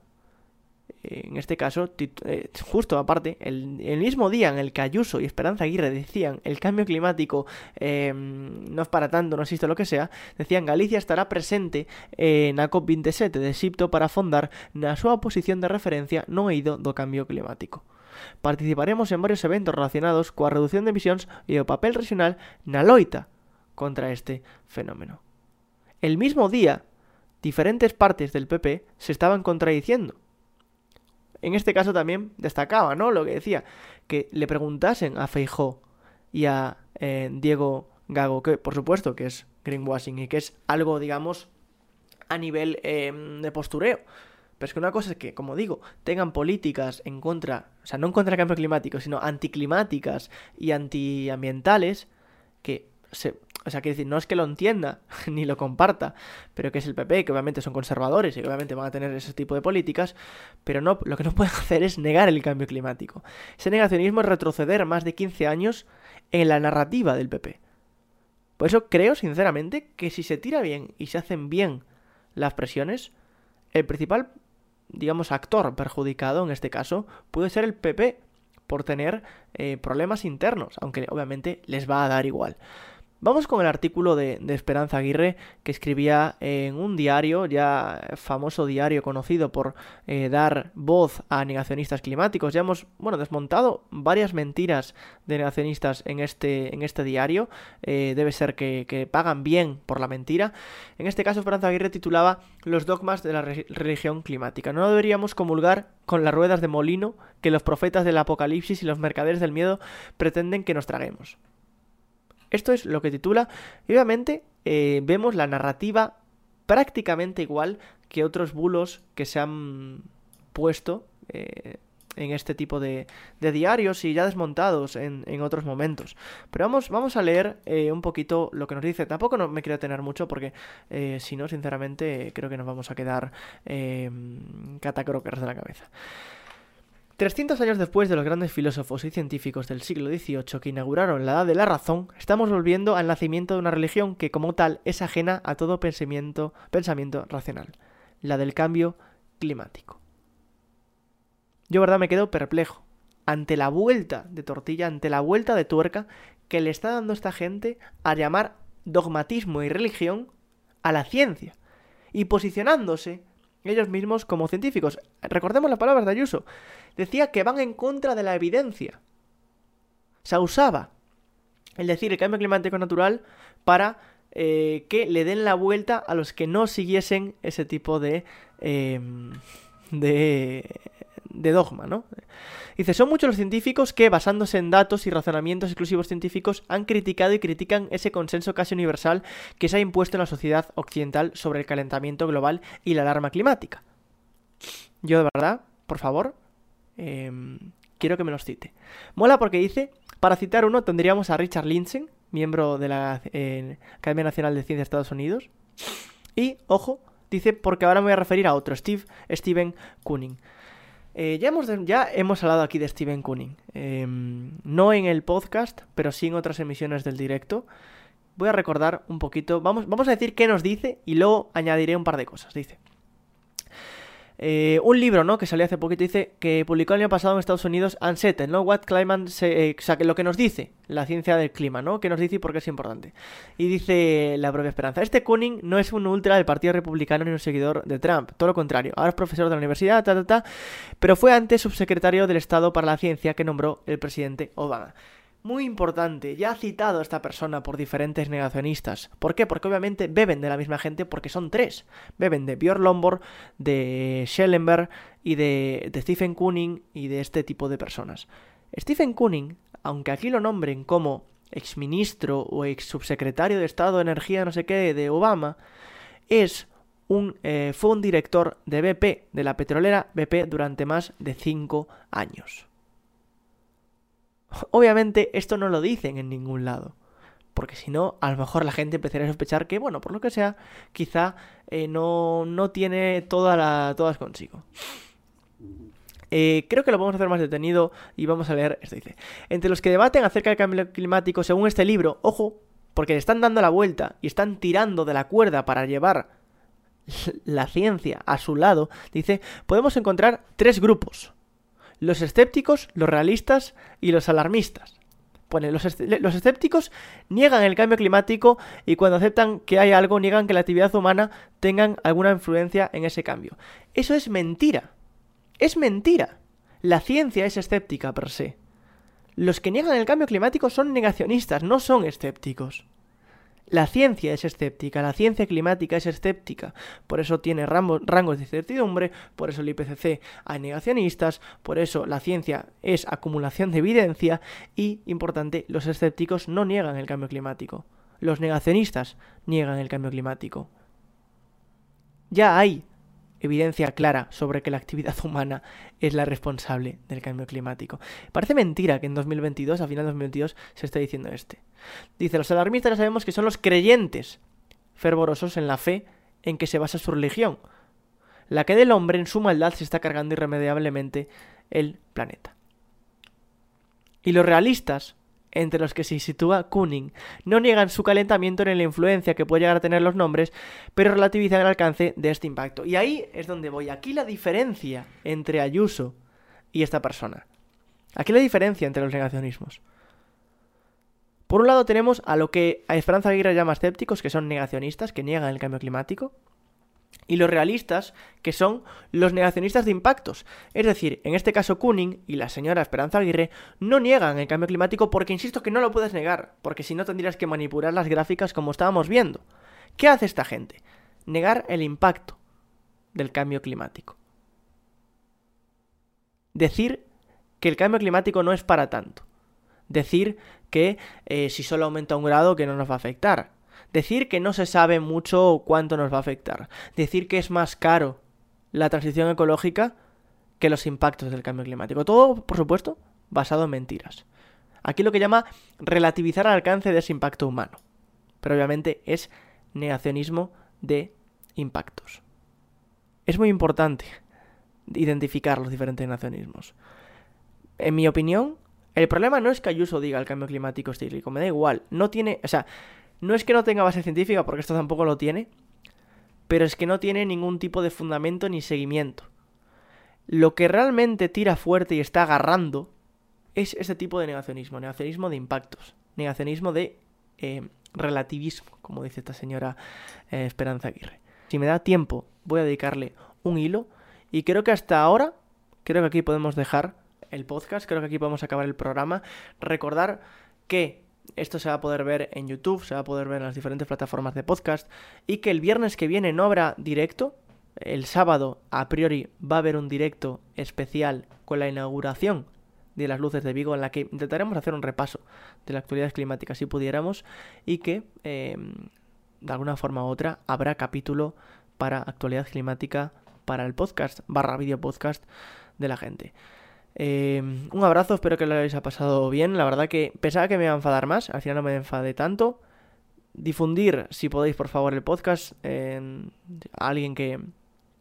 S1: en este caso, eh, justo aparte, el, mismo día en el que Ayuso y Esperanza Aguirre decían el cambio climático em, no es para tanto, no existe lo que sea, decían Galicia estará presente en la COP27 de Egipto para fondar na súa posición de referencia no ido do cambio climático. Participaremos en varios eventos relacionados coa reducción de emisións e o papel regional na loita contra este fenómeno. El mismo día, diferentes partes del PP se estaban contradiciendo. En este caso también destacaba, ¿no? Lo que decía, que le preguntasen a Feijó y a eh, Diego Gago, que por supuesto que es greenwashing y que es algo, digamos, a nivel eh, de postureo. Pero es que una cosa es que, como digo, tengan políticas en contra, o sea, no en contra del cambio climático, sino anticlimáticas y antiambientales, que se, o sea, que decir, no es que lo entienda ni lo comparta, pero que es el PP, que obviamente son conservadores y que obviamente van a tener ese tipo de políticas, pero no, lo que no pueden hacer es negar el cambio climático. Ese negacionismo es retroceder más de 15 años en la narrativa del PP. Por eso creo, sinceramente, que si se tira bien y se hacen bien las presiones, el principal digamos, actor perjudicado en este caso puede ser el PP por tener eh, problemas internos, aunque obviamente les va a dar igual. Vamos con el artículo de, Esperanza Aguirre que escribía en un diario, ya famoso diario conocido por eh, dar voz a negacionistas climáticos. Ya hemos, bueno, desmontado varias mentiras de negacionistas en este, en este diario. Eh, debe ser que, que, pagan bien por la mentira. En este caso, Esperanza Aguirre titulaba Los dogmas de la religión climática. No deberíamos comulgar con las ruedas de molino que los profetas del apocalipsis y los mercaderes del miedo pretenden que nos traguemos. Esto es lo que titula. Y obviamente eh, vemos la narrativa prácticamente igual que otros bulos que se han puesto eh, en este tipo de, diarios y ya desmontados en, otros momentos. Pero vamos, vamos a leer eh, un poquito lo que nos dice. Tampoco no me quiero tener mucho porque si no, sinceramente, creo que nos vamos a quedar catacrokers de la cabeza. 300 años después de los grandes filósofos y científicos del siglo XVIII que inauguraron la edad de la razón, estamos volviendo al nacimiento de una religión que como tal es ajena a todo pensamiento, pensamiento racional, la del cambio climático. Yo verdad me quedo perplejo ante la vuelta de tortilla, ante la vuelta de tuerca que le está dando esta gente a llamar dogmatismo y religión a la ciencia y posicionándose ellos mismos como científicos. Recordemos las palabras de Ayuso decía que van en contra de la evidencia. Se usaba el decir el cambio climático natural para eh, que le den la vuelta a los que no siguiesen ese tipo de, em, de, de dogma, ¿no? Dice, son muchos los científicos que, basándose en datos y razonamientos exclusivos científicos, han criticado y critican ese consenso casi universal que se ha impuesto en la sociedad occidental sobre el calentamiento global y la alarma climática. Yo de verdad, por favor, Em, quiero que me los cite. Mola porque dice, para citar uno tendríamos a Richard Lindzen, miembro de la Academia Nacional de Ciencias de Estados Unidos. Y, ojo, dice, porque ahora me voy a referir a otro, Steve, Steven Kuning. Eh, ya, hemos, ya hemos hablado aquí de Steven Kuning. Em, no en el podcast, pero sí en otras emisiones del directo. Voy a recordar un poquito. Vamos, vamos a decir qué nos dice y luego añadiré un par de cosas. Dice. Eh, un libro, ¿no? Que salió hace poquito, dice que publicó el año pasado en Estados Unidos Unsettled, ¿no? What Climate, eh, o sea, que lo que nos dice la ciencia del clima, ¿no? Que nos dice y por qué es importante. Y dice la propia Esperanza, este Kuning no es un ultra del Partido Republicano ni un seguidor de Trump, todo lo contrario. Ahora es profesor de la universidad, ta, ta, ta, pero fue antes subsecretario del Estado para la Ciencia que nombró el presidente Obama muy importante, ya ha citado a esta persona por diferentes negacionistas. ¿Por qué? Porque obviamente beben de la misma gente porque son tres. Beben de Björn Lombor, de Schellenberg y de, Stephen Kuning y de este tipo de personas. Stephen Kuning, aunque aquí lo nombren como exministro o ex subsecretario de Estado de Energía no sé qué de Obama, es un, eh, fue un director de BP, de la petrolera BP, durante más de cinco años. Obviamente esto no lo dicen en ningún lado. Porque si no, a lo mejor la gente empezaría a sospechar que, bueno, por lo que sea, quizá eh, no, no, tiene toda la, todas consigo. Eh, creo que lo vamos a hacer más detenido y vamos a leer esto. Dice, entre los que debaten acerca del cambio climático, según este libro, ojo, porque le están dando la vuelta y están tirando de la cuerda para llevar la ciencia a su lado, dice, podemos encontrar tres grupos los escépticos, los realistas y los alarmistas. Los, los, escépticos niegan el cambio climático y cuando aceptan que hay algo niegan que la actividad humana tenga alguna influencia en ese cambio. Eso es mentira. Es mentira. La ciencia es escéptica per se. Los que niegan el cambio climático son negacionistas, no son escépticos. La ciencia es escéptica, la ciencia climática es escéptica, por eso tiene rangos de incertidumbre, por eso el IPCC hay negacionistas, por eso la ciencia es acumulación de evidencia y, importante, los escépticos no niegan el cambio climático, los negacionistas niegan el cambio climático. Ya hay evidencia clara sobre que la actividad humana es la responsable del cambio climático. Parece mentira que en 2022, a final de 2022, se esté diciendo este. Dice, los alarmistas ya sabemos que son los creyentes fervorosos en la fe en que se basa su religión, la que del hombre en su maldad se está cargando irremediablemente el planeta. Y los realistas entre los que se sitúa Kuning, no niegan su calentamiento ni la influencia que puede llegar a tener los nombres, pero relativizan el alcance de este impacto. Y ahí es donde voy. Aquí la diferencia entre Ayuso y esta persona. Aquí la diferencia entre los negacionismos. Por un lado tenemos a lo que a Esperanza Aguirre llama escépticos, que son negacionistas, que niegan el cambio climático, y los realistas, que son los negacionistas de impactos. Es decir, en este caso Kuning y la señora Esperanza Aguirre no niegan el cambio climático porque insisto que no lo puedes negar, porque si no tendrías que manipular las gráficas como estábamos viendo. ¿Qué hace esta gente? Negar el impacto del cambio climático. Decir que el cambio climático no es para tanto. Decir que eh, si solo aumenta un grado que no nos va a afectar. Decir que no se sabe mucho cuánto nos va a afectar. Decir que es más caro la transición ecológica que los impactos del cambio climático. Todo, por supuesto, basado en mentiras. Aquí lo que llama relativizar el alcance de ese impacto humano. Pero obviamente es negacionismo de impactos. Es muy importante identificar los diferentes negacionismos. En mi opinión, el problema no es que Ayuso diga el cambio climático es cíclico, me da igual. No tiene, o sea, no es que no tenga base científica, porque esto tampoco lo tiene, pero es que no tiene ningún tipo de fundamento ni seguimiento. Lo que realmente tira fuerte y está agarrando es ese tipo de negacionismo, negacionismo de impactos, negacionismo de eh, relativismo, como dice esta señora eh, Esperanza Aguirre. Si me da tiempo, voy a dedicarle un hilo y creo que hasta ahora, creo que aquí podemos dejar el podcast, creo que aquí podemos acabar el programa. Recordar que esto se va a poder ver en YouTube, se va a poder ver en las diferentes plataformas de podcast y que el viernes que viene no habrá directo. El sábado, a priori, va a haber un directo especial con la inauguración de las luces de Vigo en la que intentaremos hacer un repaso de la actualidad climática si pudiéramos y que em, de alguna forma u otra habrá capítulo para actualidad climática para el podcast barra video podcast de la gente. Em, un abrazo, espero que lo hayáis pasado bien. La verdad que pensaba que me iba a enfadar más, al final no me enfadé tanto. Difundir, si podéis, por favor, el podcast a alguien que,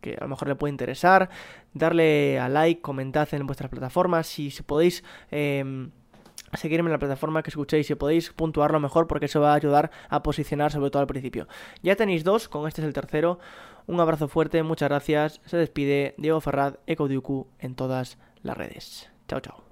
S1: que a lo mejor le puede interesar. Darle a like, comentad en vuestras plataformas. Si, si podéis eh, seguirme en la plataforma que escuchéis, si podéis puntuarlo mejor, porque eso va a ayudar a posicionar, sobre todo al principio. Ya tenéis dos, con este es el tercero. Un abrazo fuerte, muchas gracias. Se despide Diego Ferraz, Ecodiuku en todas las redes. Chao, chao.